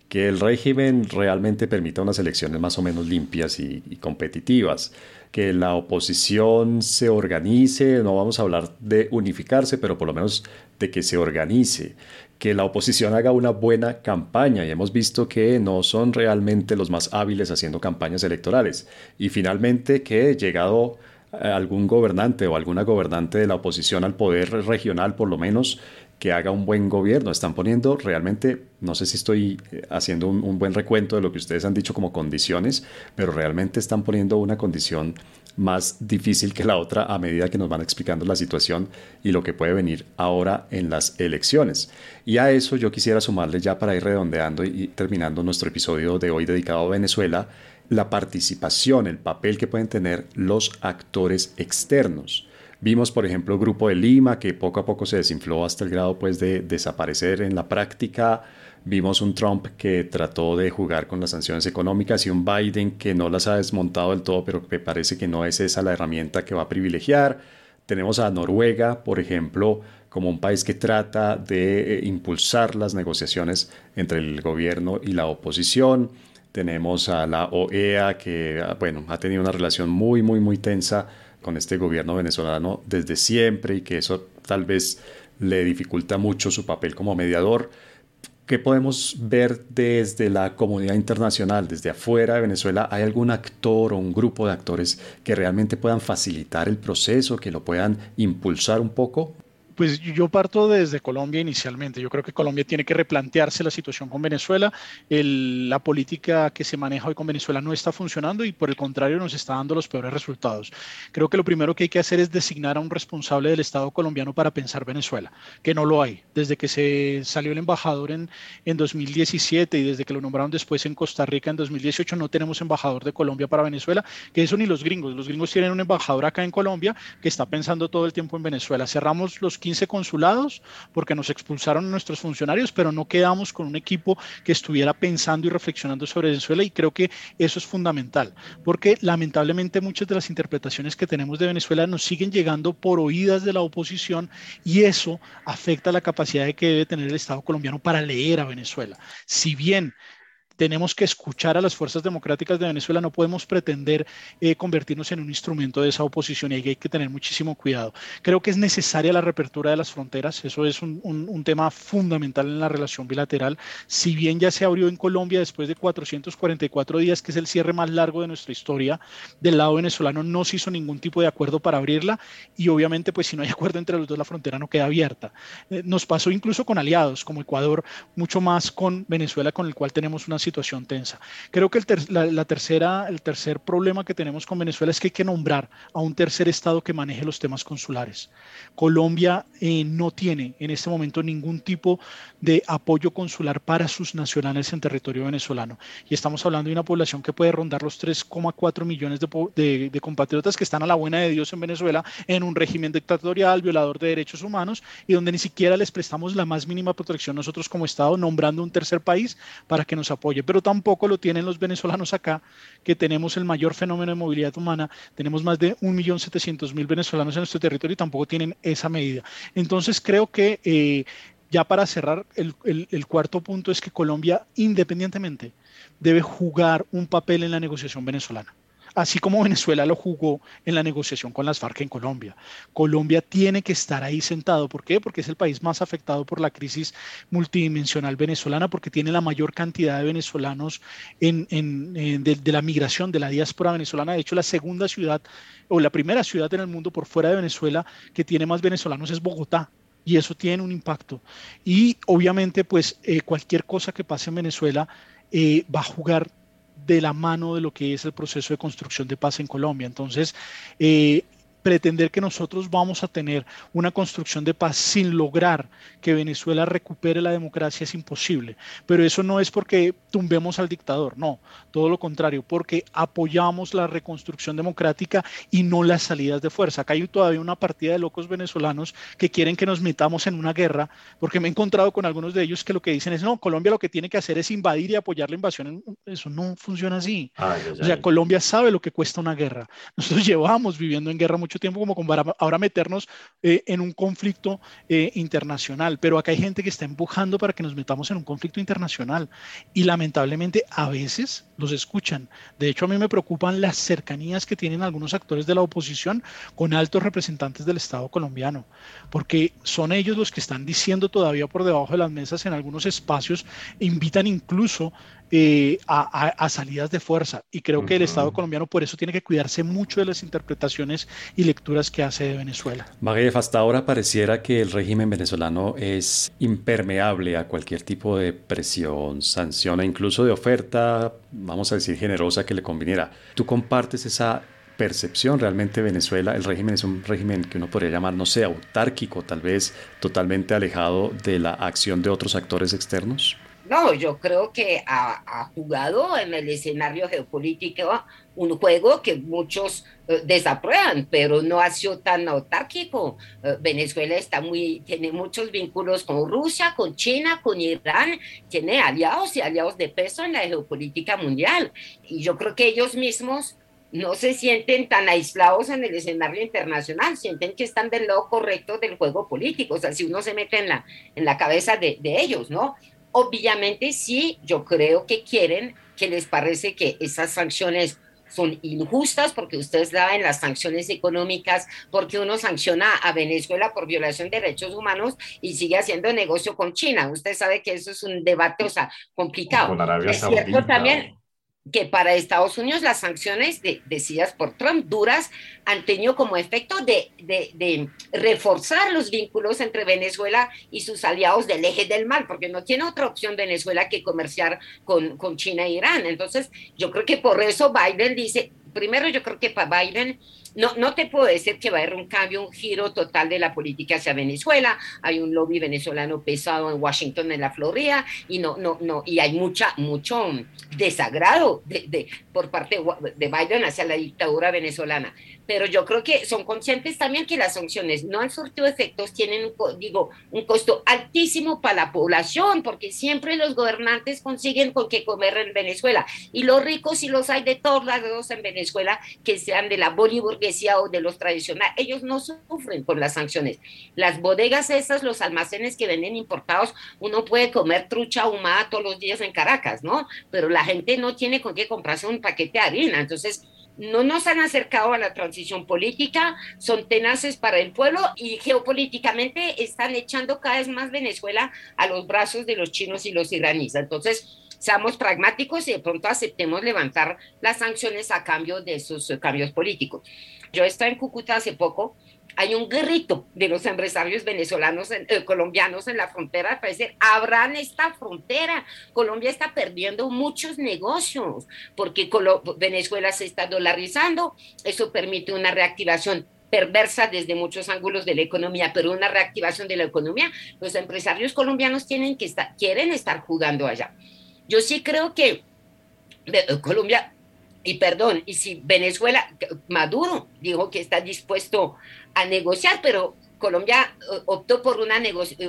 que el régimen realmente permita unas elecciones más o menos limpias y, competitivas, que la oposición se organice, no vamos a hablar de unificarse, pero por lo menos de que se organice, que la oposición haga una buena campaña y hemos visto que no son realmente los más hábiles haciendo campañas electorales. Y finalmente que llegado eh, algún gobernante o alguna gobernante de la oposición al poder regional por lo menos que haga un buen gobierno. Están poniendo realmente, no sé si estoy eh, haciendo un, un, buen recuento de lo que ustedes han dicho como condiciones, pero realmente están poniendo una condición más difícil que la otra a medida que nos van explicando la situación y lo que puede venir ahora en las elecciones. Y a eso yo quisiera sumarle ya para ir redondeando y terminando nuestro episodio de hoy dedicado a Venezuela, la participación, el papel que pueden tener los actores externos. Vimos, por ejemplo, Grupo de Lima, que poco a poco se desinfló hasta el grado pues, de desaparecer en la práctica. Vimos un Trump que trató de jugar con las sanciones económicas y un Biden que no las ha desmontado del todo, pero que parece que no es esa la herramienta que va a privilegiar. Tenemos a Noruega, por ejemplo, como un país que trata de eh, impulsar las negociaciones entre el gobierno y la oposición. Tenemos a la OEA que, ah, bueno, ha tenido una relación muy, muy, muy tensa con este gobierno venezolano desde siempre y que eso tal vez le dificulta mucho su papel como mediador. ¿Qué podemos ver desde la comunidad internacional, desde afuera de Venezuela? ¿Hay algún actor o un grupo de actores que realmente puedan facilitar el proceso, que lo puedan impulsar un poco? Pues yo parto desde Colombia inicialmente. Yo creo que Colombia tiene que replantearse la situación con Venezuela. El, la política que se maneja hoy con Venezuela no está funcionando y por el contrario nos está dando los peores resultados. Creo que lo primero que hay que hacer es designar a un responsable del Estado colombiano para pensar Venezuela, que no lo hay. Desde que se salió el embajador en, en 2017 y desde que lo nombraron después en Costa Rica en 2018 no tenemos embajador de Colombia para Venezuela, que eso ni los gringos. Los gringos tienen un embajador acá en Colombia que está pensando todo el tiempo en Venezuela. Cerramos los 15 consulados porque nos expulsaron nuestros funcionarios, pero no quedamos con un equipo que estuviera pensando y reflexionando sobre Venezuela y creo que eso es fundamental, porque lamentablemente muchas de las interpretaciones que tenemos de Venezuela nos siguen llegando por oídas de la oposición y eso afecta la capacidad de que debe tener el Estado colombiano para leer a Venezuela. Si bien tenemos que escuchar a las fuerzas democráticas de Venezuela, no podemos pretender eh, convertirnos en un instrumento de esa oposición y hay que tener muchísimo cuidado. Creo que es necesaria la reapertura de las fronteras, eso es un, un, un, tema fundamental en la relación bilateral. Si bien ya se abrió en Colombia después de 444 días, que es el cierre más largo de nuestra historia, del lado venezolano no se hizo ningún tipo de acuerdo para abrirla y obviamente pues si no hay acuerdo entre los dos la frontera no queda abierta. Eh, nos pasó incluso con aliados como Ecuador, mucho más con Venezuela con el cual tenemos una situación tensa. Creo que el, ter la, la, tercera, el tercer problema que tenemos con Venezuela es que hay que nombrar a un tercer estado que maneje los temas consulares. Colombia eh, no tiene en este momento ningún tipo de apoyo consular para sus nacionales en territorio venezolano. Y estamos hablando de una población que puede rondar los 3,4 millones de, de, de compatriotas que están a la buena de Dios en Venezuela en un régimen dictatorial, violador de derechos humanos y donde ni siquiera les prestamos la más mínima protección nosotros como Estado nombrando un tercer país para que nos apoye pero tampoco lo tienen los venezolanos acá, que tenemos el mayor fenómeno de movilidad humana, tenemos más de 1.700.000 venezolanos en nuestro territorio y tampoco tienen esa medida. Entonces creo que eh, ya para cerrar, el, el, el cuarto punto es que Colombia, independientemente, debe jugar un papel en la negociación venezolana así como Venezuela lo jugó en la negociación con las FARC en Colombia. Colombia tiene que estar ahí sentado. ¿Por qué? Porque es el país más afectado por la crisis multidimensional venezolana, porque tiene la mayor cantidad de venezolanos en, en, en de, de, la migración, de la diáspora venezolana. De hecho, la segunda ciudad o la primera ciudad en el mundo por fuera de Venezuela que tiene más venezolanos es Bogotá y eso tiene un impacto. Y obviamente, pues eh, cualquier cosa que pase en Venezuela eh, va a jugar de la mano de lo que es el proceso de construcción de paz en Colombia. Entonces, eh, pretender que nosotros vamos a tener una construcción de paz sin lograr que Venezuela recupere la democracia es imposible. Pero eso no es porque tumbemos al dictador, no, todo lo contrario, porque apoyamos la reconstrucción democrática y no las salidas de fuerza. Acá hay todavía una partida de locos venezolanos que quieren que nos metamos en una guerra, porque me he encontrado con algunos de ellos que lo que dicen es, no, Colombia lo que tiene que hacer es invadir y apoyar la invasión. Eso no funciona así. o sea, Colombia sabe lo que cuesta una guerra. Nosotros llevamos viviendo en guerra mucho tiempo como para ahora meternos eh, en un conflicto eh, internacional, pero acá hay gente que está empujando para que nos metamos en un conflicto internacional. Y lamentablemente a veces los escuchan. De hecho, a mí me preocupan las cercanías que tienen algunos actores de la oposición con altos representantes del Estado colombiano, porque son ellos los que están diciendo todavía por debajo de las mesas en algunos espacios, invitan incluso eh, a, salidas de fuerza. Y creo que el Estado colombiano por eso tiene que cuidarse mucho de las interpretaciones y lecturas que hace de Venezuela. Magayev, hasta ahora pareciera que el régimen venezolano es impermeable a cualquier tipo de presión, sanción e incluso de oferta, vamos a decir, generosa que le conviniera. ¿Tú compartes esa percepción realmente Venezuela, el régimen es un régimen que uno podría llamar, no sé, autárquico, tal vez totalmente alejado de la acción de otros actores externos? No, yo creo que ha, jugado en el escenario geopolítico un juego que muchos eh, desaprueban, pero no ha sido tan autárquico. Eh, Venezuela está muy, tiene muchos vínculos con Rusia, con China, con Irán, tiene aliados y aliados de peso en la geopolítica mundial. Y yo creo que ellos mismos no se sienten tan aislados en el escenario internacional, sienten que están del lado correcto del juego político, o sea, si uno se mete en la, en la cabeza de, de ellos, ¿no? Obviamente sí, yo creo que quieren, que les parece que esas sanciones son injustas porque ustedes en las sanciones económicas, porque uno sanciona a Venezuela por violación de derechos humanos y sigue haciendo negocio con China. Usted sabe que eso es un debate, o sea, complicado. Con Arabia es cierto también que para Estados Unidos las sanciones de, decididas por Trump duras han tenido como efecto de, reforzar los vínculos entre Venezuela y sus aliados del eje del mal, porque no tiene otra opción Venezuela que comerciar con, con China e Irán. Entonces, yo creo que por eso Biden dice, primero yo creo que para Biden no, no te puedo decir que va a haber un cambio, un giro total de la política hacia Venezuela. Hay un lobby venezolano pesado en Washington, en la Florida, y no, no, no, y hay mucha, mucho desagrado de, por parte de Biden hacia la dictadura venezolana pero yo creo que son conscientes también que las sanciones no han surtido efectos, tienen, digo, un costo altísimo para la población, porque siempre los gobernantes consiguen con qué comer en Venezuela. Y los ricos, y los hay de todos lados en Venezuela, que sean de la boliburguesía o de los tradicionales, ellos no sufren con las sanciones. Las bodegas esas, los almacenes que venden importados, uno puede comer trucha ahumada todos los días en Caracas, ¿no? Pero la gente no tiene con qué comprarse un paquete de harina. Entonces, no nos han acercado a la transición política, son tenaces para el pueblo y geopolíticamente están echando cada vez más Venezuela a los brazos de los chinos y los iraníes. Entonces, seamos pragmáticos y de pronto aceptemos levantar las sanciones a cambio de esos cambios políticos. Yo estaba en Cúcuta hace poco hay un grito de los empresarios venezolanos, eh, colombianos en la frontera para decir, abran esta frontera. Colombia está perdiendo muchos negocios porque Venezuela se está dolarizando. Eso permite una reactivación perversa desde muchos ángulos de la economía, pero una reactivación de la economía. Los empresarios colombianos tienen que estar, quieren estar jugando allá. Yo sí creo que Colombia y perdón, y si Venezuela, Maduro dijo que está dispuesto a negociar, pero Colombia eh, optó por una,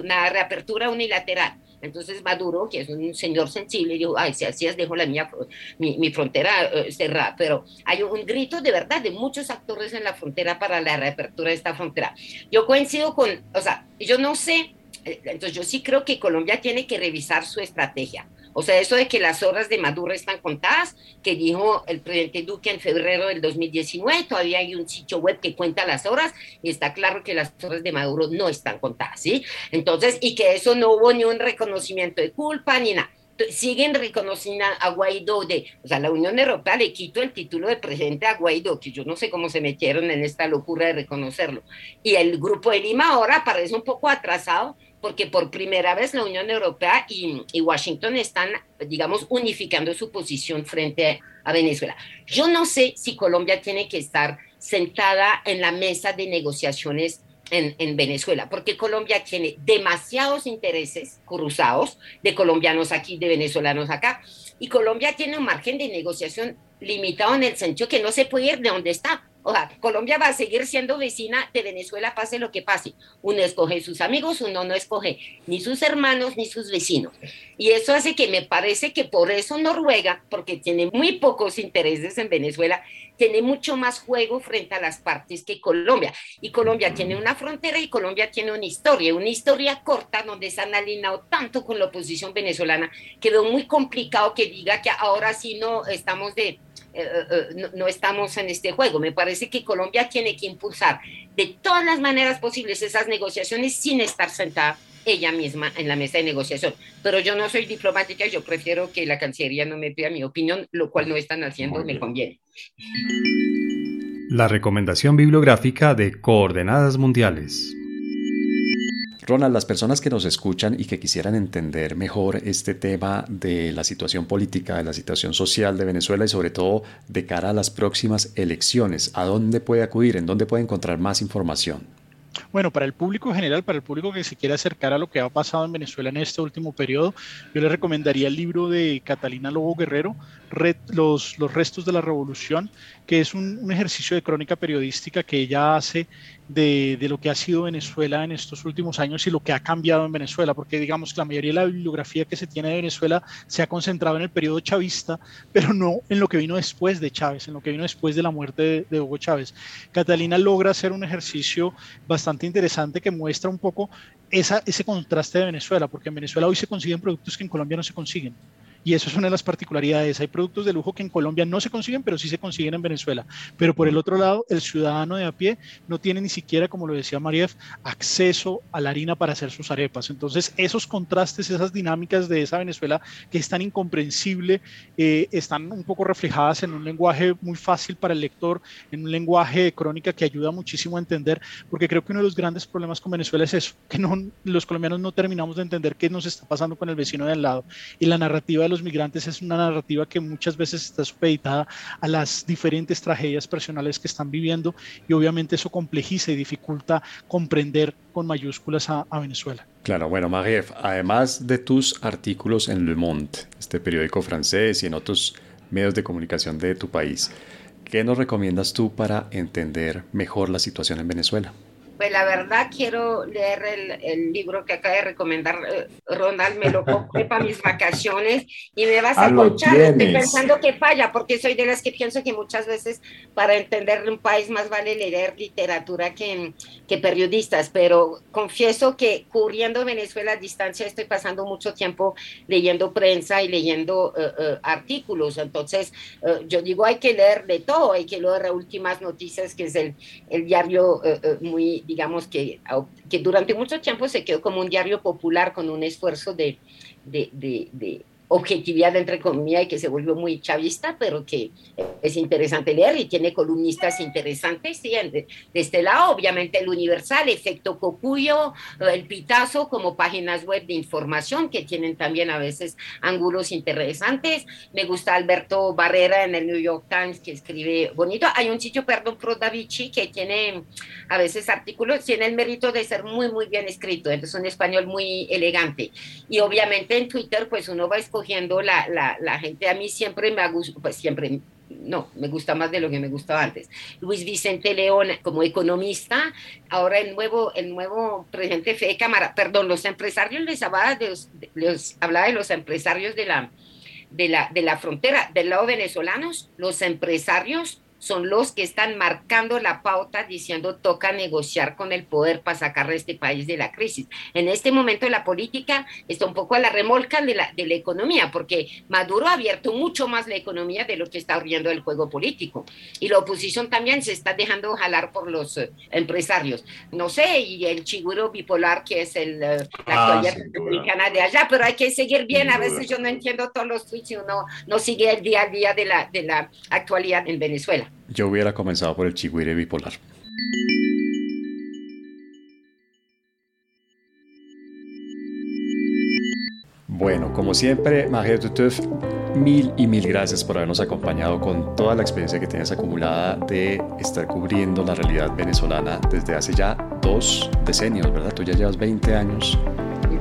una reapertura unilateral. Entonces Maduro, que es un señor sensible, dijo, ay, si así es, dejo la mía, mi, frontera eh, cerrada. Pero hay un grito de verdad de muchos actores en la frontera para la reapertura de esta frontera. Yo coincido con, o sea, yo no sé, eh, entonces yo sí creo que Colombia tiene que revisar su estrategia. O sea, eso de que las horas de Maduro están contadas, que dijo el presidente Duque en febrero del 2019, todavía hay un sitio web que cuenta las horas y está claro que las horas de Maduro no están contadas, ¿sí? Entonces, y que eso no hubo ni un reconocimiento de culpa ni nada siguen reconociendo a Guaidó de, o sea, la Unión Europea le quitó el título de presidente a Guaidó, que yo no sé cómo se metieron en esta locura de reconocerlo. Y el grupo de Lima ahora parece un poco atrasado porque por primera vez la Unión Europea y, Washington están, digamos, unificando su posición frente a Venezuela. Yo no sé si Colombia tiene que estar sentada en la mesa de negociaciones en, en, Venezuela, porque Colombia tiene demasiados intereses cruzados de colombianos aquí, de venezolanos acá, y Colombia tiene un margen de negociación limitado en el sentido que no se puede ir de donde está. O sea, Colombia va a seguir siendo vecina de Venezuela, pase lo que pase. Uno escoge sus amigos, uno no escoge ni sus hermanos ni sus vecinos. Y eso hace que me parece que por eso Noruega, porque tiene muy pocos intereses en Venezuela, tiene mucho más juego frente a las partes que Colombia. Y Colombia tiene una frontera y Colombia tiene una historia, una historia corta donde se han alineado tanto con la oposición venezolana, quedó muy complicado que diga que ahora sí no estamos de eh, eh, no, estamos en este juego. Me parece que Colombia tiene que impulsar de todas las maneras posibles esas negociaciones sin estar sentada ella misma en la mesa de negociación. Pero yo no soy diplomática, yo prefiero que la Cancillería no me pida mi opinión, lo cual no están haciendo, me conviene. La recomendación bibliográfica de Coordenadas Mundiales. Ronald, las personas que nos escuchan y que quisieran entender mejor este tema de la situación política, de la situación social de Venezuela y sobre todo de cara a las próximas elecciones, ¿a dónde puede acudir? ¿En dónde puede encontrar más información? Bueno, para el público en general, para el público que se quiera acercar a lo que ha pasado en Venezuela en este último periodo, yo le recomendaría el libro de Catalina Lobo Guerrero, los, los restos de la revolución, que es un, ejercicio de crónica periodística que ella hace de, lo que ha sido Venezuela en estos últimos años y lo que ha cambiado en Venezuela, porque digamos que la mayoría de la bibliografía que se tiene de Venezuela se ha concentrado en el periodo chavista, pero no en lo que vino después de Chávez, en lo que vino después de la muerte de, Hugo Chávez. Catalina logra hacer un ejercicio bastante interesante que muestra un poco ese contraste de Venezuela, porque en Venezuela hoy se consiguen productos que en Colombia no se consiguen. Y eso es una de las particularidades. Hay productos de lujo que en Colombia no se consiguen, pero sí se consiguen en Venezuela. Pero por el otro lado, el ciudadano de a pie no tiene ni siquiera, como lo decía Marief, acceso a la harina para hacer sus arepas. Entonces, esos contrastes, esas dinámicas de esa Venezuela que es tan incomprensible, eh, están un poco reflejadas en un lenguaje muy fácil para el lector, en un lenguaje de crónica que ayuda muchísimo a entender, porque creo que uno de los grandes problemas con Venezuela es eso, que no, los colombianos no terminamos de entender qué nos está pasando con el vecino de al lado. Y la narrativa los migrantes es una narrativa que muchas veces está supeditada a las diferentes tragedias personales que están viviendo y obviamente eso complejiza y dificulta comprender con mayúsculas a, Venezuela. Claro, bueno, Marie, además de tus artículos en Le Monde, este periódico francés y en otros medios de comunicación de tu país, ¿qué nos recomiendas tú para entender mejor la situación en Venezuela? Pues la verdad quiero leer el, el libro que acaba de recomendar eh, Ronald, me lo compré para mis vacaciones y me vas a ah, escuchar. Estoy pensando que falla, porque soy de las que pienso que muchas veces para entender un país más vale leer literatura que, que periodistas, pero confieso que cubriendo Venezuela a distancia estoy pasando mucho tiempo leyendo prensa y leyendo uh, uh, artículos. Entonces, uh, yo digo, hay que leer de todo, hay que leer últimas noticias, que es el, el diario muy digamos que, que durante mucho tiempo se quedó como un diario popular con un esfuerzo de, de, de objetividad entre comillas y que se volvió muy chavista, pero que es interesante leer y tiene columnistas interesantes. ¿sí? De, este lado, obviamente, el Universal, Efecto Cocuyo, el Pitazo, como páginas web de información que tienen también a veces ángulos interesantes. Me gusta Alberto Barrera en el New York Times, que escribe bonito. Hay un sitio, perdón, Pro Davici, que tiene a veces artículos, tiene el mérito de ser muy, muy bien escrito. Es un español muy elegante. Y obviamente en Twitter, pues uno va a cogiendo la, la, la gente. A mí siempre me ha gustado, pues siempre, no, me gusta más de lo que me gustaba antes. Luis Vicente León como economista, ahora el nuevo, el nuevo presidente de Cámara, perdón, los empresarios les hablaba de los, les hablaba de los empresarios de la, de la, de la frontera, del lado venezolanos, los empresarios son los que están marcando la pauta diciendo toca negociar con el poder para sacar a este país de la crisis. En este momento la política está un poco a la remolca de la, de la economía, porque Maduro ha abierto mucho más la economía de lo que está abriendo el juego político. Y la oposición también se está dejando jalar por los eh, empresarios. No sé, y el chiguro bipolar, que es el, eh, la ah, actualidad republicana de allá, pero hay que seguir bien. A veces yo no entiendo todos los tweets y uno no sigue el día a día de la, de la actualidad en Venezuela. Yo hubiera comenzado por el chigüire bipolar. Bueno, como siempre, Marie Tuteuf, mil y mil gracias por habernos acompañado con toda la experiencia que tienes acumulada de estar cubriendo la realidad venezolana desde hace ya dos decenios, ¿verdad? Tú ya llevas 20 años.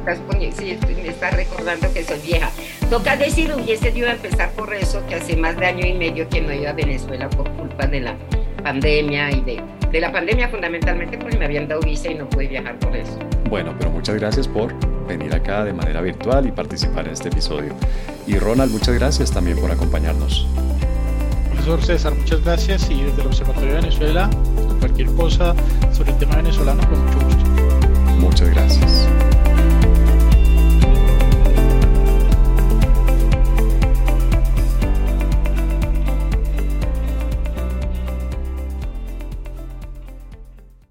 Estás sí, me estás recordando que soy vieja. Toca decir, hubiese ido a empezar por eso, que hace más de año y medio que no ido a Venezuela por culpa de la pandemia y de, de la pandemia fundamentalmente porque me habían dado visa y no pude viajar por eso. Bueno, pero muchas gracias por venir acá de manera virtual y participar en este episodio. Y Ronald, muchas gracias también por acompañarnos. Profesor César, muchas gracias y desde el Observatorio de Venezuela, cualquier cosa sobre el tema venezolano, con mucho gusto. Muchas gracias.